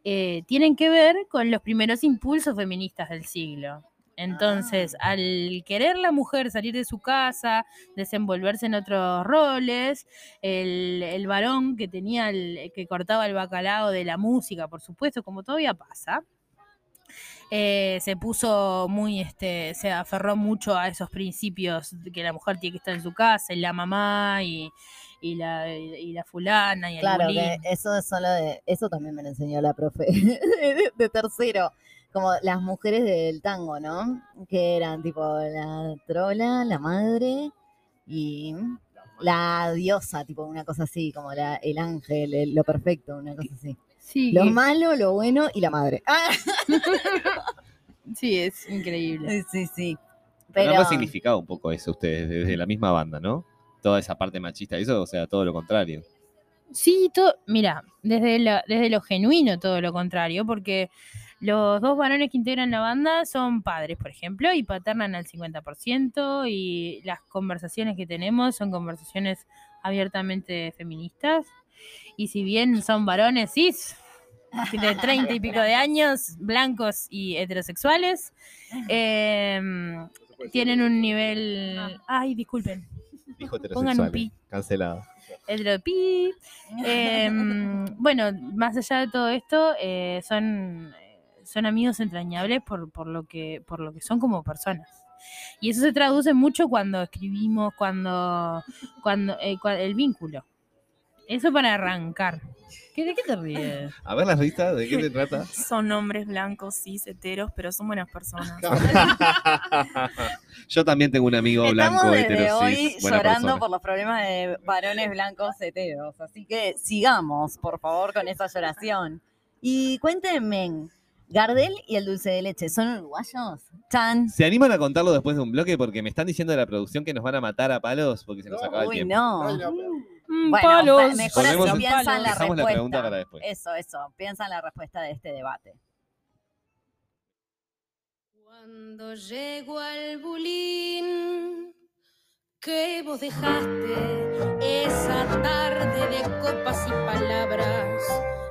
eh, tienen que ver con los primeros impulsos feministas del siglo. Entonces, al querer la mujer salir de su casa, desenvolverse en otros roles, el, el varón que tenía el, que cortaba el bacalao de la música, por supuesto, como todavía pasa, eh, se puso muy, este, se aferró mucho a esos principios de que la mujer tiene que estar en su casa, y la mamá y, y la, y la fulana y el Claro, bulín. que eso es solo de. Eso también me lo enseñó la profe de tercero. Como las mujeres del tango, ¿no? Que eran tipo la trola, la madre y la diosa, tipo una cosa así, como la, el ángel, el- lo perfecto, una cosa así. Sí, Lo malo, lo bueno y la madre. Ah, sí, es increíble. sí, sí. Pero Pero han significado un poco eso ustedes, desde la misma banda, ¿no? Toda esa parte machista, eso, o sea, todo lo contrario. Sí, todo, mira, desde, la- desde lo genuino todo lo contrario, porque los dos varones que integran la banda son padres, por ejemplo, y paternan al 50%, y las conversaciones que tenemos son conversaciones abiertamente feministas, y si bien son varones cis, de 30 y pico de años, blancos y heterosexuales, em, tienen un nivel... Ay, disculpen. Dijo Pongan un heterosexual. pi. Cancelado. El pi. Em, bueno, más allá de todo esto, eh, son, son amigos entrañables por, por, lo que, por lo que son como personas. Y eso se traduce mucho cuando escribimos, cuando, cuando eh, cua- el vínculo. Eso para arrancar. ¿Qué, ¿De qué te ríes? A ver las listas, ¿de qué se trata? Son hombres blancos, cis, heteros, pero son buenas personas. Yo también tengo un amigo Estamos blanco, desde hetero, hoy cis, buena llorando persona. por los problemas de varones blancos heteros. Así que sigamos, por favor, con esa lloración. Y cuéntenme, Gardel y el dulce de leche, ¿son uruguayos? Chan. ¿Se animan a contarlo después de un bloque? Porque me están diciendo de la producción que nos van a matar a palos porque se nos acaba el Uy, tiempo. no. Ay, no, pero- Mm, Bueno, palos. pa- mejor así en- piensa en la Dejamos la respuesta. pregunta para después. Eso, eso, piensa en la respuesta de este debate. Cuando llego al bulín que vos dejaste esa tarde de copas y palabras,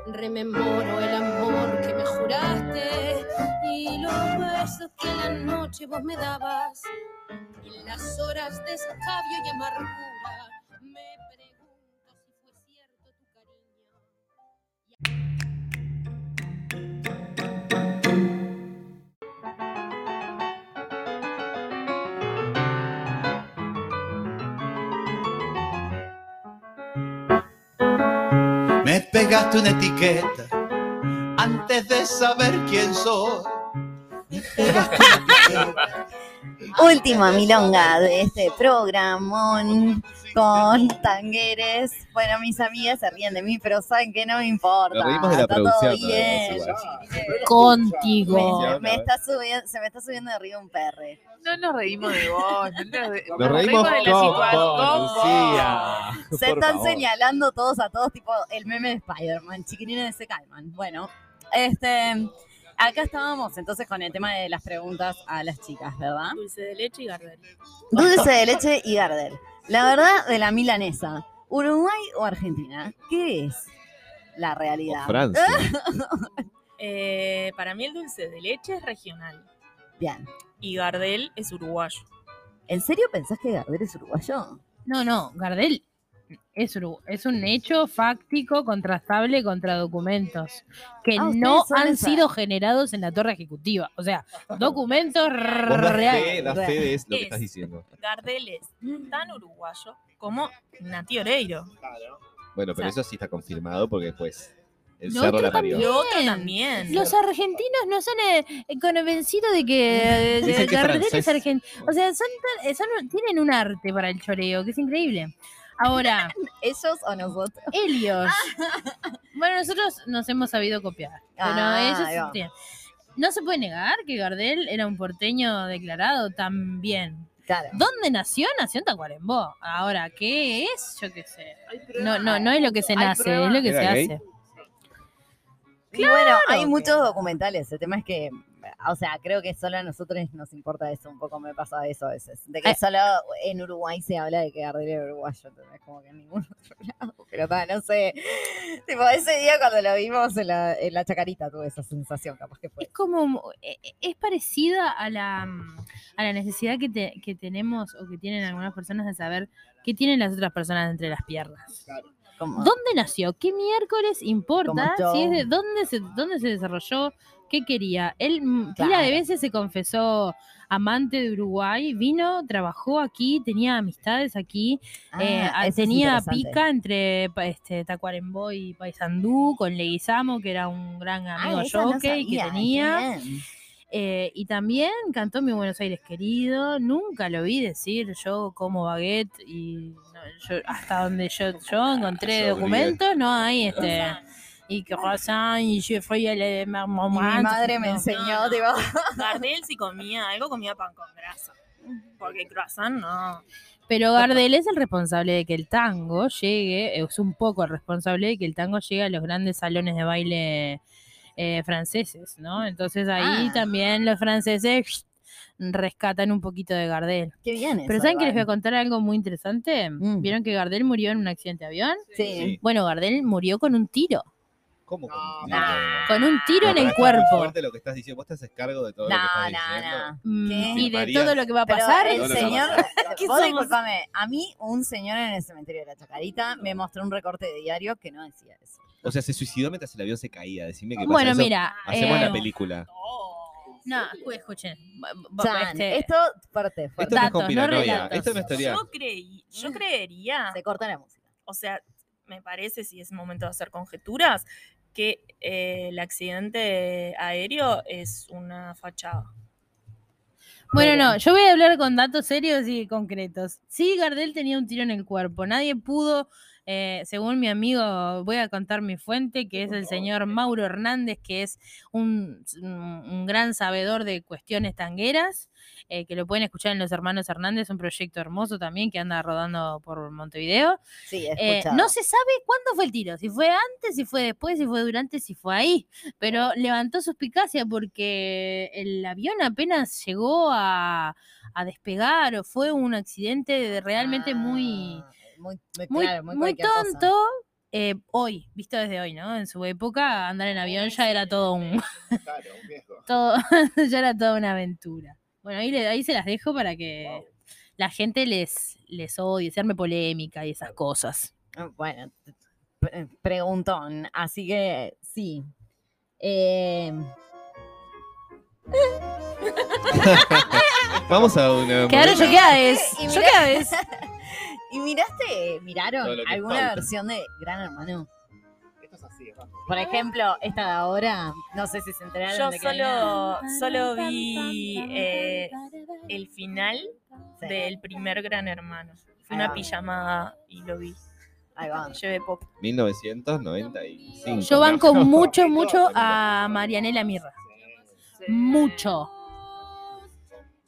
rememoro el amor que me juraste y los besos que a la noche vos me dabas y las horas de escabio y amargura. Me pregunto si fue cierto tu cariño. Pegaste una etiqueta antes de saber quién soy. última milonga de este programón con tangueres. Bueno, mis amigas se ríen de mí, pero saben que no me importa. Nos reímos de la Está todo bien. además, Contigo. Me, me está subiendo, se me está subiendo de arriba un perre. No nos reímos de vos. No nos, de- Nos reímos de la con situación. Lucía. Se Por están favor. señalando todos a todos, tipo el meme de Spider-Man, chiquilines se calman. Bueno, este, acá estábamos entonces con el tema de las preguntas a las chicas, ¿verdad? Dulce de leche y Gardel. Dulce de leche y Gardel. La verdad de la milanesa, ¿Uruguay o Argentina? ¿Qué es la O realidad? Francia. Eh, para mí el dulce de leche es regional Bien. y Gardel es uruguayo. ¿En serio pensás que Gardel es uruguayo? No, no, Gardel es, es un hecho fáctico contrastable contra documentos que Ah, no han esa- sido generados en la torre ejecutiva. O sea, documentos reales. das fe de eso, lo que Es. estás diciendo. Gardel es tan uruguayo como Nati Oreiro. Bueno, pero O sea- eso sí está confirmado porque pues el Lo cerro otro la parió. también. Lo otro también. Los argentinos no son eh, convencidos de que eh, Dicen que es es argentino. O sea, son, eh, son- tienen un arte para el choreo, que es increíble. Ahora, ¿Ellos o nosotros? Helios. Bueno, nosotros nos hemos sabido copiar. Pero Ah, ellos No se puede negar que Gardel era un porteño declarado también. Claro. ¿Dónde nació? Nació en Tacuarembó. Ahora, ¿qué es? Yo qué sé. No, no, no es lo que se nace, es lo que se ¿Era gay? hace. Y bueno, hay que- muchos documentales. El tema es que, o sea, creo que solo a nosotros nos importa eso. Un poco me pasa eso a veces. De que Ay. solo en Uruguay se habla de que Gardel era uruguayo. Entonces, como que en ningún otro lado. Pero ta, no sé. Tipo, ese día cuando lo vimos en la, en la chacarita tuve esa sensación, capaz que fue. Es como, eh, eh, es parecida a la, mm, a la necesidad que, te- que tenemos o que tienen algunas personas de saber qué tienen las otras personas entre las piernas. Como, ¿Dónde nació? ¿Qué miércoles importa? Si es de dónde se, dónde se desarrolló, qué quería. Él pila Claro. de veces se confesó amante de Uruguay, vino, trabajó aquí, tenía amistades aquí, eh, Ah, ah, es tenía pica entre este, Tacuarembó y Paysandú con Leguizamo, que era un gran Ah, amigo jockey que sabía, tenía. Eh, y también cantó Mi Buenos Aires querido. Nunca lo vi decir yo como baguette y no, yo- hasta donde yo, yo encontré Se olvida. documentos, no hay este. Y croissant y je fui a la Y mi madre me no. enseñó, tipo, Gardel si comía algo, comía pan con grasa. Porque croissant no. Pero Gardel es el responsable de que el tango llegue, es un poco el responsable de que el tango llegue a los grandes salones de baile eh, franceses, ¿no? Entonces ahí Ah. también los franceses rescatan un poquito de Gardel. qué bien Pero eso, ¿saben que les voy a contar algo muy interesante? Mm. ¿Vieron que Gardel murió en un accidente de avión? Sí. Sí. Bueno, Gardel murió con un tiro. ¿Cómo? con un No, tiro? Con un tiro No, en pero el cuerpo. fuerte lo que estás diciendo. Vos te haces cargo de todo No, lo que estás no, diciendo. no. Mm, ¿Qué? Y de todo lo que va a Pero pasar. el no, no, señor, ¿Qué vos disculpame, a mí un señor en el cementerio de la Chacarita me mostró un recorte de diario que no decía eso. O sea, se suicidó mientras el avión se caía. Decime que pasa Bueno, eso. mira. Hacemos eh, la película. No, escu- escuchen. Chan, este, esto fuerte, Esto fuerte. no es datos, no. Esto es una historia. Yo, creí, yo creería, Se corta la música. o sea, me parece, si es momento de hacer conjeturas, que eh, el accidente aéreo es una fachada. Bueno, no, yo voy a hablar con datos serios y concretos. Sí, Gardel tenía un tiro en el cuerpo. Nadie pudo, eh, según mi amigo, voy a contar mi fuente, que es el señor Mauro Hernández, que es un, gran sabedor de cuestiones tangueras, eh, que lo pueden escuchar en Los Hermanos Hernández, un proyecto hermoso también que anda rodando por Montevideo. Sí, Eh, no se sabe cuándo fue el tiro, si fue antes, si fue después, si fue durante, si fue ahí, pero levantó suspicacia porque el avión apenas llegó a, a despegar o fue un accidente de- realmente muy, Ah, muy, muy, muy, claro, muy, muy cualquier cosa. tonto. eh, hoy, visto desde hoy, ¿no? En su época, andar en avión ya era todo un, Claro, un riesgo. todo, ya era toda una aventura. Bueno, ahí, le- ahí se las dejo para que la gente les, les odie, se arme polémica y esas cosas. Ah, Bueno, pre- preguntón. Así que sí. Eh, Vamos a una. Quedaron una- choqueadas. Y mirá- choqueadas. ¿Y miraste, miraron Todo lo que es alguna versión de Gran Hermano? Esto es así, es. Por ejemplo, esta de ahora, no sé si se enteraron Yo de que solo, solo vi eh, el final Sí. del primer Gran Hermano. Fue Ahí una va. pijamada y lo vi. Ahí va. Llevé pop. 1995. Yo banco mucho, mucho a Marianela Mirra. Mucho.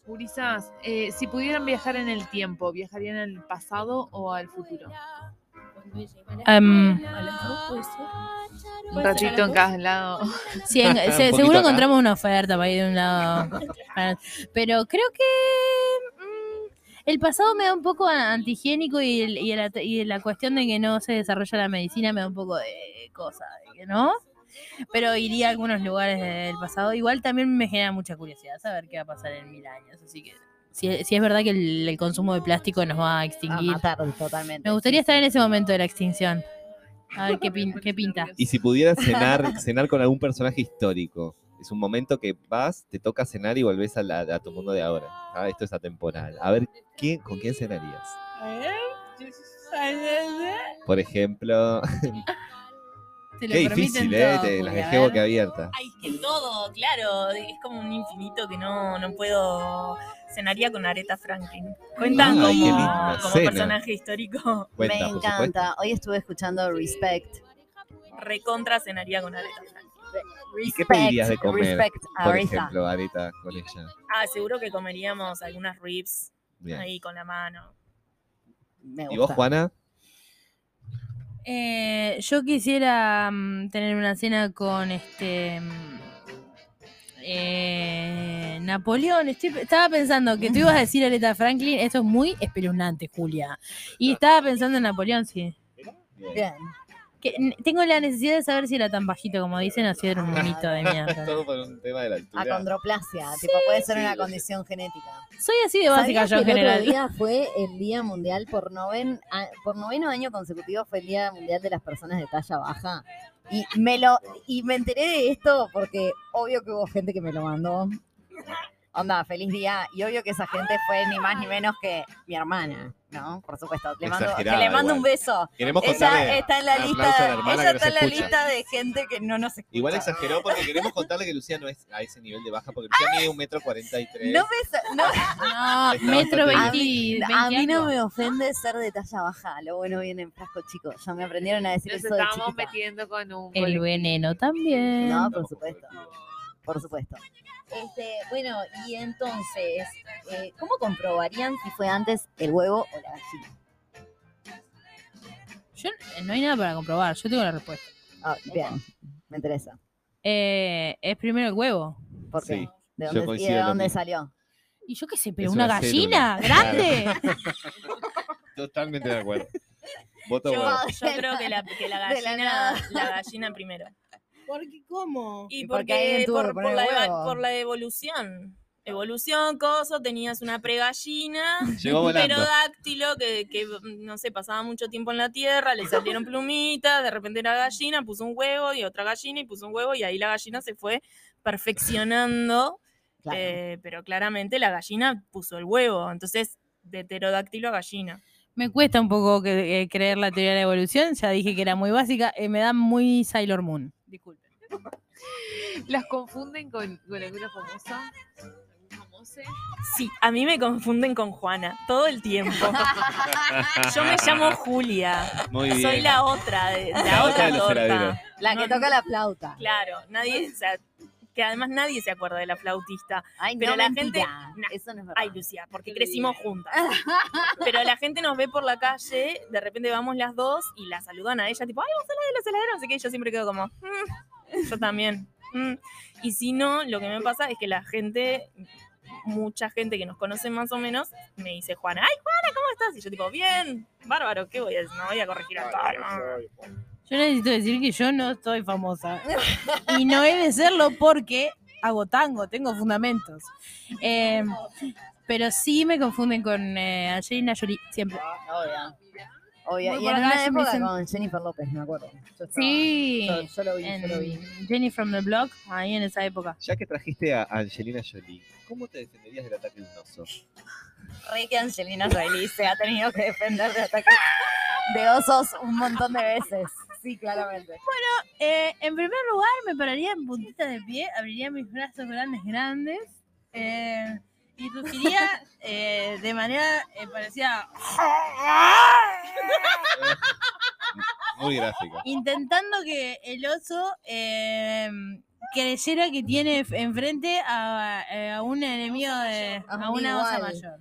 Gurisas, eh, si pudieran viajar en el tiempo, ¿viajarían al pasado o al futuro? Em, Un ratito en cada lado. sí, en- se- Un poquito seguro acá. encontramos una oferta para ir de un lado. Pero creo que mm, el pasado me da un poco a- antihigiénico y, el- y, la, y la cuestión de que no se desarrolla la medicina me da un poco de cosa, de que ¿no? Pero iría a algunos lugares del pasado. Igual también me genera mucha curiosidad saber qué va a pasar en mil años. Así que si, si es verdad que el, el consumo de plástico nos va a A extinguir. matar totalmente. Me gustaría estar en ese momento de la extinción. A ver qué, pin- qué pinta. Y si pudieras cenar, cenar con algún personaje histórico. Es un momento que vas, te toca cenar y volvés a, la- a tu mundo de ahora. Ah, esto es atemporal. A ver, ¿quién, ¿con quién cenarías? Por ejemplo, Te lo qué permiten difícil, ¿eh? todo, Te las dejé boca abierta. Ay, que todo, claro. Es como un infinito que no, no puedo. Cenaría con Aretha Franklin. Cuentan como, personaje histórico. Cuenta, me supuesto. encanta. Hoy estuve escuchando Respect. Recontra cenaría con Aretha Franklin. ¿Y qué pedirías de comer? Respect a Por ejemplo, Areta con ella. Ah, seguro que comeríamos algunas ribs Bien. ahí con la mano. Me ¿Y vos. Juana? Eh, yo quisiera mm, tener una cena con este mm, eh, Napoleón. Estoy- estaba pensando que tú ibas a decir Aretha Franklin. Esto es muy espeluznante, Julia. Y estaba pensando en Napoleón, sí. Bien. Que, tengo la necesidad de saber si era tan bajito como dicen o si era un mito de mierda. Todo por un tema de la altura. Acondroplasia, tipo, puede ser una condición genética. Soy así de básica ¿Sabías yo en que el otro general. día fue el Día Mundial por, noven, a- por noveno año consecutivo fue el Día Mundial de las Personas de Talla Baja? Y me lo y me enteré de esto porque obvio que hubo gente que me lo mandó. Onda, feliz día. Y obvio que esa gente fue ni más ni menos que mi hermana, ¿no? Por supuesto. Le mando, que le mando un beso. Queremos Ella contarle. está en la a lista, ella nos está en la lista de gente que no nos escucha. Igual exageró porque queremos contarle que Lucía no es a ese nivel de baja, porque Lucía mide un metro cuarenta y tres. No Está metro 20, a 20 mí no me ofende ser de talla baja. Lo bueno viene en frasco chico. Ya me aprendieron a decir Nos eso de estamos metiendo con un El veneno también. No, por supuesto. Por supuesto. Este, bueno, y entonces, eh, ¿cómo comprobarían si fue antes el huevo o la gallina? Yo, eh, no hay nada para comprobar, yo tengo la respuesta. Ah, bien, me interesa. Eh, es primero el huevo. ¿Por qué? Sí, ¿De yo dónde, ¿Y coincido de en lo dónde mismo. salió? Y yo qué sé, pero Es una, una gallina célula. grande. Totalmente de acuerdo. Voto Yo, creo que la, que la gallina, la gallina primero. ¿Por qué cómo? Y ¿Y porque, por qué alguien tuvo por, por la, eva- por la evolución. Evolución, coso, tenías una pregallina, un pterodáctilo que, que, no sé, pasaba mucho tiempo en la tierra, le salieron plumitas, de repente era gallina, puso un huevo y otra gallina y puso un huevo y ahí la gallina se fue perfeccionando, Claro. eh, pero claramente la gallina puso el huevo, entonces de pterodáctilo a gallina. Me cuesta un poco que- eh, creer la teoría de la evolución, ya dije que era muy básica, eh, me da muy Sailor Moon. Disculpen. ¿Las confunden con, con alguna famosa? Sí, a mí me confunden con Juana todo el tiempo. Yo me llamo Julia. Muy bien. Soy la otra, de, la, La otra torta. La que No, toca la flauta. Claro, nadie, o sea, que además nadie se acuerda de la flautista. Ay, Pero no, la mentira. gente- nah. Eso no es verdad. Ay, Lucía, porque crecimos juntas. Pero la gente nos ve por la calle, de repente vamos las dos y la saludan a ella, tipo, ay, vos sos la de los heladeros, así que yo siempre quedo como, "Mm, yo también. mm". Y si no, lo que me pasa es que la gente, mucha gente que nos conoce más o menos, me dice, Juana, ay, Juana, ¿cómo estás? Y yo tipo, bien, bárbaro, ¿qué voy a decir? No voy a corregir a tal. Yo necesito decir que yo no soy famosa. y no he de serlo porque hago tango, tengo fundamentos. Eh, pero sí me confunden con eh, Angelina Jolie, siempre. Obvio. Obvio. Y en una época dicen- con Jennifer López, me acuerdo. Yo estaba- Sí. Yo, yo lo vi, yo lo vi. En Jenny from the Block, ahí en esa época. Ya que trajiste a Angelina Jolie, ¿cómo te defenderías del ataque de un oso? Re que Angelina Jolie se ha tenido que defender de ataques de osos un montón de veces. sí, claramente. Eh, en primer lugar, me pararía en puntita de pie, abriría mis brazos grandes, grandes, eh, y rugiría eh, de manera eh, parecida, Muy gráfico. intentando que el oso eh, creyera que tiene enfrente a, eh, a un enemigo, de, A un a una osa mayor.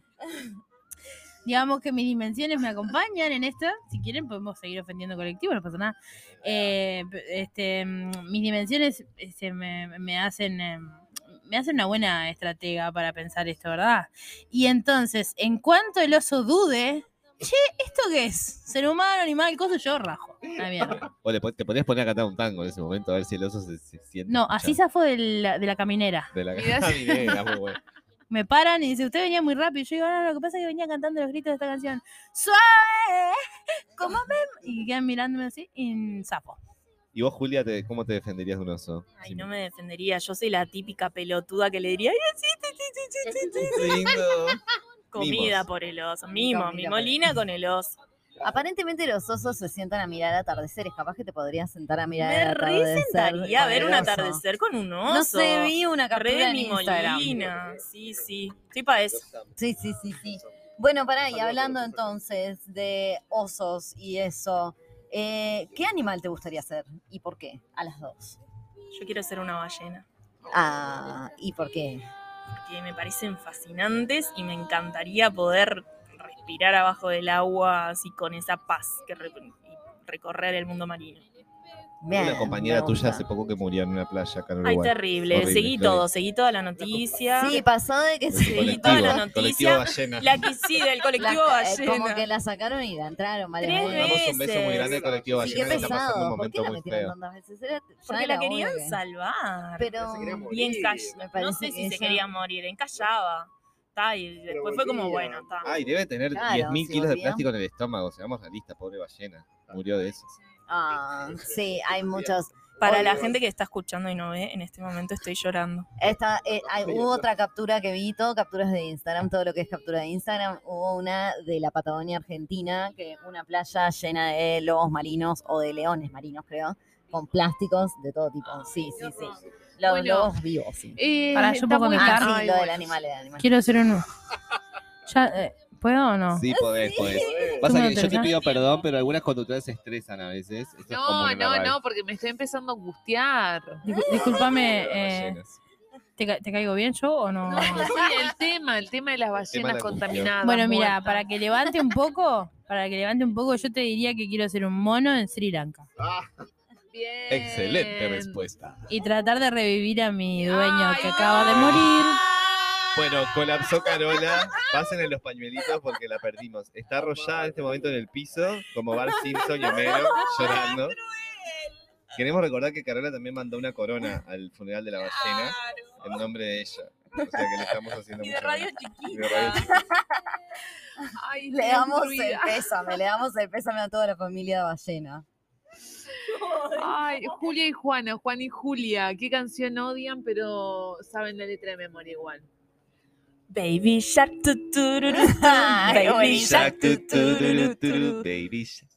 Digamos que mis dimensiones me acompañan en esto. Si quieren, podemos seguir ofendiendo colectivos, no pasa nada. Eh, este, mm, mis dimensiones este, me, me hacen. Me hacen una buena estratega para pensar esto, ¿verdad? Y entonces, en cuanto el oso dude, che, ¿esto qué es? ¿Ser humano, animal, cosa? Yo rajo. La mierda. O le te podías poner a cantar un tango en ese momento a ver si el oso se, se siente. No, así zafo de la, de la caminera. De la caminera, muy bueno. Me paran y dice, usted venía muy rápido. Y yo digo, no, lo que pasa es que venía cantando los gritos de esta canción. Suave, como me... Y quedan mirándome así y zafo. ¿Y vos, Julia, te- cómo te defenderías de un oso? Ay, no me defendería. Yo soy la típica pelotuda que le diría, "Ay, sí, sí, sí, sí, sí, sí, sí". Qué lindo. comida Mimos. por el oso. Mimo, Comida mi por el molina con el oso. Aparentemente los osos se sientan a mirar atardeceres. Capaz que te podrías sentar a mirar Me atardecer. resentaría con ver el un atardecer con un oso. No sé, vi una captura Re en Instagram. molina. Sí, sí. Estoy para eso. Sí, sí, sí, sí. Bueno, pará, y hablando entonces de osos y eso, eh, ¿qué animal te gustaría ser y por qué? A las dos. Yo quiero ser una ballena. Ah, ¿y por qué? que me parecen fascinantes y me encantaría poder respirar abajo del agua así con esa paz que re- y recorrer el mundo marino. Bien, una compañera tuya hace poco que murió en una playa acá en Ay, Uruguay. terrible. Horrible, seguí todo, seguí toda la noticia. Sí, pasó de que. Seguí toda la noticia. ballena. La que sí, del La- colectivo eh, ballena. como que la sacaron y la entraron varias Tres veces. Le damos un beso muy grande al colectivo Sí, ballena qué está un pesado. ¿Por qué la metieron tantas veces? Era- Porque la querían salvar. Pero y No sé si se quería morir, encallaba. Ta, y después fue como, bueno, está. Ay, debe tener Claro, 10.000 si kilos de plástico en el estómago. Seamos realistas, pobre ballena. Murió de eso. Ah, sí, hay muchos. Para la gente que está escuchando y no ve, en este momento estoy llorando. Esta, eh, hay- hubo otra captura que vi, todo capturas de Instagram, todo lo que es captura de Instagram. Hubo una de la Patagonia Argentina, que una playa llena de lobos marinos o de leones marinos, creo, con plásticos de todo tipo. Sí, sí, sí. Los Bueno. lobos vivos, sí. Eh, Pará, yo puedo contestar. Ah, sí, lo del animal, el animal. Quiero hacer uno. Ya, eh, ¿Puedo o no? Sí, podés, podés. ¿Tú Pasa que yo te pido perdón, pero algunas conductoras se estresan a veces. Esto es común No, no, no, porque me estoy empezando a angustiar. Discul- Disculpame, eh, ballenas. ¿te, ca- te caigo bien yo o no? No, sí, el tema, el tema de las tema de ballenas la contaminadas. Bueno, mira, muertas. para que levante un poco, para que levante un poco, yo te diría que quiero ser un mono en Sri Lanka Bien. Excelente respuesta. y tratar de revivir a mi dueño Ay, que acaba de morir. Bueno, colapsó Carola. Pásenle los pañuelitos porque la perdimos. Está arrollada en este momento en el piso, como Bart Simpson y Homero, llorando. Queremos recordar que Carola también mandó una corona al funeral de la ballena en nombre de ella. O sea que le estamos haciendo Y de mucho radio chiquita. de radio chiquita. Ay, Le damos el pésame, le damos el pésame a toda la familia ballena. Ay, Julia y Juana, Juan y Julia, ¿qué canción odian pero saben la letra de memoria igual? Baby Shark, tu, tu, Ay, Baby buenísimo. Shark, tu. Baby Shark.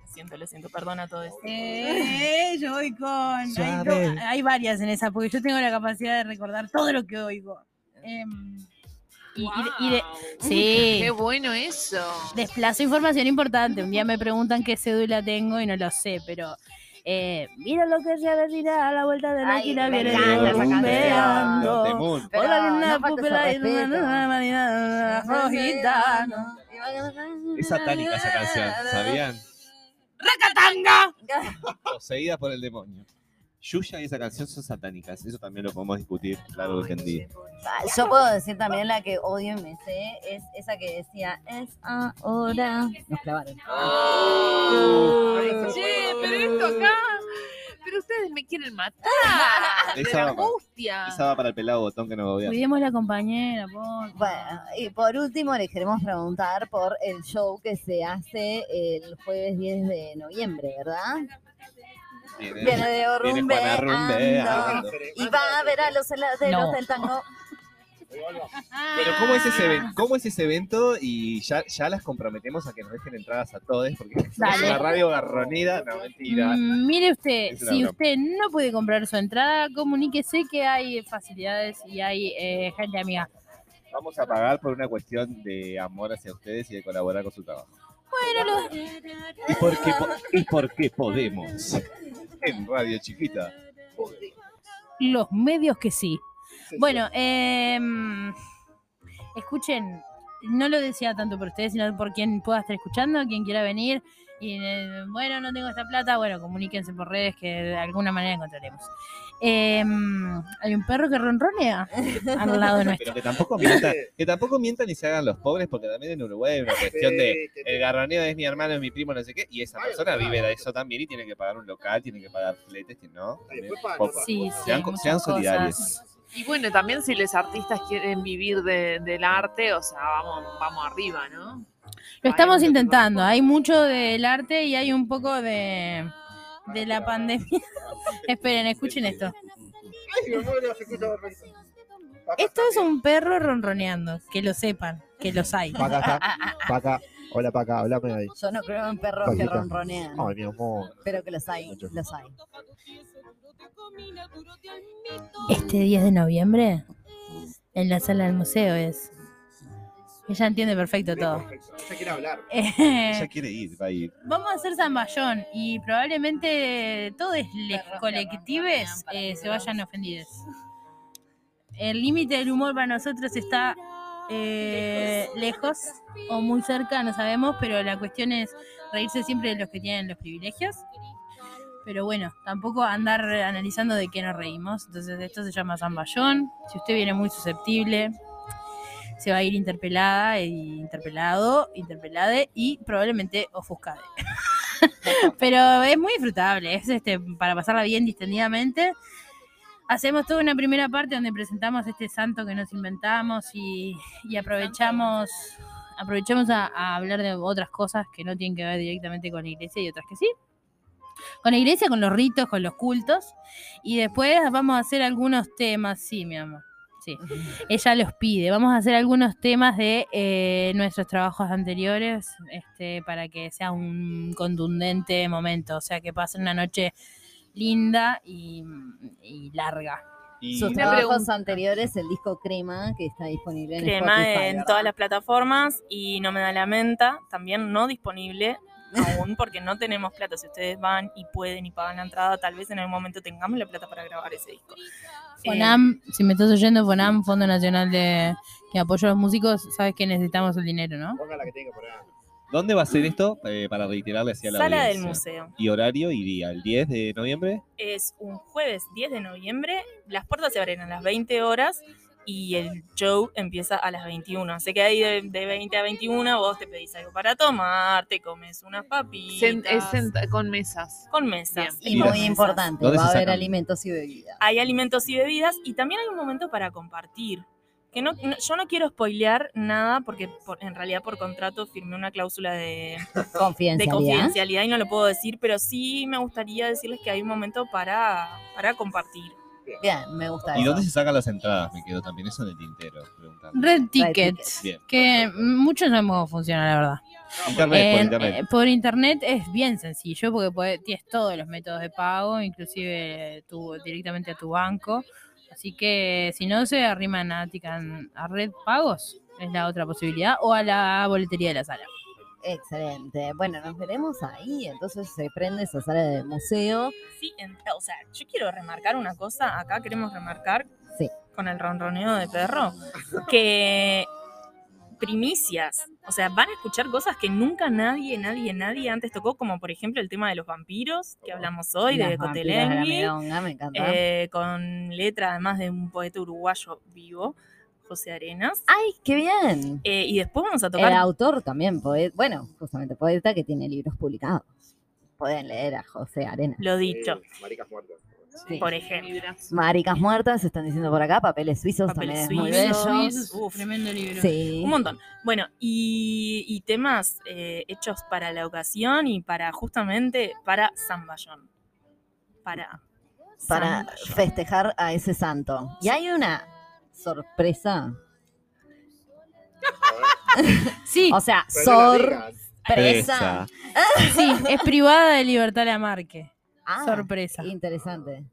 Lo siento, lo siento, perdona todo esto. Eh, yo voy con. Hay, Suave. do- hay varias en esa, porque yo tengo la capacidad de recordar todo lo que oigo. Em, y, y de- y de- Guau. sí, Qué bueno eso. desplazo información importante. Un día me preguntan qué cédula tengo y no lo sé, pero. Eh, mira lo que se avecina a la vuelta de la esquina, viene rumbeando. Pero Hola, luna pupila y una marina rojita. Es satánica esa canción, ¿sabían? ¡Racatanga! Poseída por el demonio. Yuya y esa canción son satánicas, eso también lo podemos discutir largo y tendido. Ah, Yo puedo decir también la que odio y me sé, es esa que decía, es ahora. Nos clavaron. Che, pero esto acá. Pero ustedes me quieren matar. De Esa la va- angustia. Esa va para el pelado botón que no gobierna. Cuidemos la compañera, por. Bueno, y por último les queremos preguntar por el show que se hace el jueves 10 de noviembre, ¿verdad? Viene, Viene de rumbeando y va a ver a los heladeros No. del tango. Pero ¿cómo es ese evento? ¿Cómo es ese evento? Y ya, ya las comprometemos a que nos dejen entradas a todos, porque es Dale. una radio garronida. No, mentira. Mm, Mire usted, si broma. usted no puede comprar su entrada, comuníquese que hay facilidades y hay eh, gente amiga. Vamos a pagar por una cuestión de amor hacia ustedes y de colaborar con su trabajo. Bueno, lo- ¿Y por qué, po- y por qué podemos? En Radio Chiquita. los medios que sí. Sí, Bueno, em, escuchen, no lo decía tanto por ustedes, sino por quien pueda estar escuchando, quien quiera venir. Y eh, bueno, no tengo esta plata, bueno, comuníquense por redes que de alguna manera encontraremos. Em, hay un perro que ronronea al lado nuestro. Pero que tampoco mientan, que tampoco mientan y se hagan los pobres, porque también en Uruguay hay una cuestión de el garroneo es mi hermano, es mi primo, no sé qué, y esa Ay, persona claro. vive de eso también y tiene que pagar un local, tiene que pagar fletes, ¿no? También otras Sí, sí, Sean, sean solidarios. Y bueno, también si los artistas quieren vivir de- del arte, o sea, vamos, vamos arriba, ¿no? Lo estamos intentando, hay mucho del arte y hay un poco de, de la pandemia. Esperen, escuchen esto. Esto es un perro ronroneando, que lo sepan, que los hay. Paca, está. Paca. Hola, Paca, hablame ahí. Yo no creo en perros que ronronean, Ay, mi amor. pero que los hay, los hay. Este 10 de noviembre, en la sala del museo es. Ella entiende perfecto todo. Ella quiere hablar. Ella quiere ir, va a ir. Vamos a hacer zamballón y probablemente todos los colectives eh, se vayan ofendidos. El límite del humor para nosotros está eh, lejos o muy cerca, no sabemos, pero la cuestión es reírse siempre de los que tienen los privilegios. Pero bueno, tampoco andar analizando de qué nos reímos. Entonces esto se llama zamballón. Si usted viene muy susceptible, se va a ir interpelada, e interpelado, interpelade y probablemente ofuscade. Pero es muy disfrutable, es este para pasarla bien distendidamente. Hacemos toda una primera parte donde presentamos este santo que nos inventamos y, aprovechamos aprovechamos a, a hablar de otras cosas que no tienen que ver directamente con la iglesia y otras que sí. Con la iglesia, con los ritos, con los cultos. Y después vamos a hacer algunos temas, sí, mi amor. Sí ella los pide. Vamos a hacer algunos temas de eh, nuestros trabajos anteriores este, para que sea un contundente momento, o sea, que pasen una noche linda y, y larga. Y Sus trabajos pregunta. anteriores, el disco Crema, que está disponible en Crema Spotify, en ¿verdad? todas las plataformas y No me da la menta, también no disponible aún porque no tenemos plata. Si ustedes van y pueden y pagan la entrada, tal vez en algún momento tengamos la plata para grabar ese disco. Eh, FONAM, si me estás oyendo, FONAM, Fondo Nacional de que apoya a los músicos, sabes que necesitamos el dinero, ¿no? Ponga la que tiene que poner. ¿Dónde va a ser esto? Eh, para reiterarle hacia la Sala del audiencia. museo. ¿Y horario y día? ¿El 10 de noviembre? Es un jueves 10 de noviembre. Las puertas se abren a las 20 horas y el show empieza a las 21. Así que ahí de, de 20 a 21 vos te pedís algo para tomar, te comes unas papitas. Sen- es senta- con mesas. con mesas. Y ¿Y muy mesas. importante, ¿Dónde va a haber alimentos y bebidas. Hay alimentos y bebidas y también hay un momento para compartir. Que no, no- yo no quiero spoilear nada porque por- en realidad por contrato firmé una cláusula de, de Confidencialidad. confidencialidad y no lo puedo decir, pero sí me gustaría decirles que hay un momento para, para compartir. Bien, me gusta ¿Y eso. dónde se sacan las entradas? Me quedo también eso en el tintero. preguntando. Red Tickets. Bien. que muchos no sabemos cómo funciona, la verdad. Internet, por En- internet. eh, por internet es bien sencillo porque puede- tienes todos los métodos de pago, inclusive tu, directamente a tu banco. Así que si no se arriman a, Tican- a red pagos, es la otra posibilidad, o a la boletería de la sala. Excelente. Bueno, nos veremos ahí. Entonces se prende esa sala del museo. Sí, en- o sea, yo quiero remarcar una cosa, acá queremos remarcar Sí. con el ronroneo de perro, que primicias, o sea, van a escuchar cosas que nunca nadie, nadie, nadie antes tocó, como por ejemplo el tema de los vampiros, que hablamos hoy, Las de de la Cotelengui, Milonga, me encanta. eh, con letra además de un poeta uruguayo vivo, José Arenas. ¡Ay, qué bien! Eh, y después vamos a El tocar autor también, poeta, bueno, justamente poeta que tiene libros publicados. Pueden leer a José Arena. lo dicho, Sí, maricas muertas. Sí. por ejemplo. Maricas muertas, están diciendo por acá, papeles suizos Papeles también es muy suizos. bello. Suizos. Uf. tremendo libro. Sí. Un montón. Bueno, y, y temas eh, hechos para la ocasión y para justamente para Zamballón. Para Para Zamballón. festejar a ese santo. Y hay una sorpresa? Sí, O sea, sorpresa. sí, es privada de Libertad Lamarque. Ah, Sorpresa. Interesante.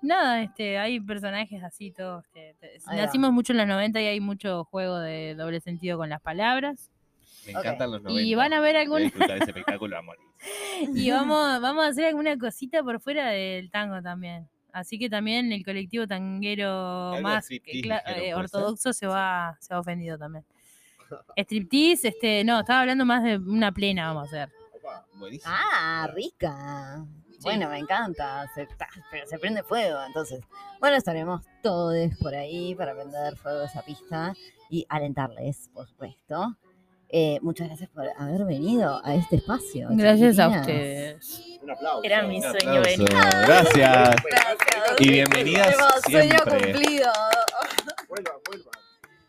Nada, este, hay personajes así todos. que- te- Ahí va. nacimos mucho en los 90 y hay mucho juego de doble sentido con las palabras. Me encantan los 90. Y van a ver Voy a algún disfrutar ese espectáculo a morir. y vamos, vamos a hacer alguna cosita por fuera del tango también. Así que también el colectivo tanguero Algo más eh, ortodoxo se va, se ha ofendido también. Striptease, este, no, estaba hablando más de una plena, vamos a hacer. Opa. Buenísimo. Ah, rica. Bueno, me encanta. Se, ta- pero se prende fuego, entonces. Bueno, estaremos todos por ahí para prender fuego a esa pista y alentarles, por supuesto. Eh, muchas gracias por haber venido a este espacio. Gracias a ustedes. Un aplauso. Era mi Un sueño venir. Gracias. Gracias. Y bienvenidas Sueño siempre. cumplido. Vuelvan, vuelvan.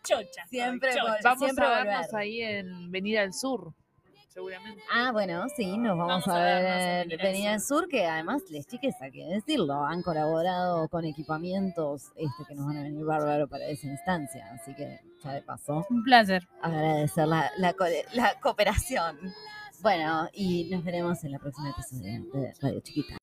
Chocha. Siempre chocha. vol- Vamos siempre a vernos volver. ahí en Venida del Sur, seguramente. Ah, bueno, sí, nos vamos, Vamos a ver en Venida del Sur, que además les chiques, hay que decirlo, han colaborado con equipamientos este, que nos van a venir bárbaro para esa instancia. Así que, ya de paso, Un placer. agradecer la, la, co- la cooperación. Bueno, y nos veremos en la próxima episodio de Radio Chiquita.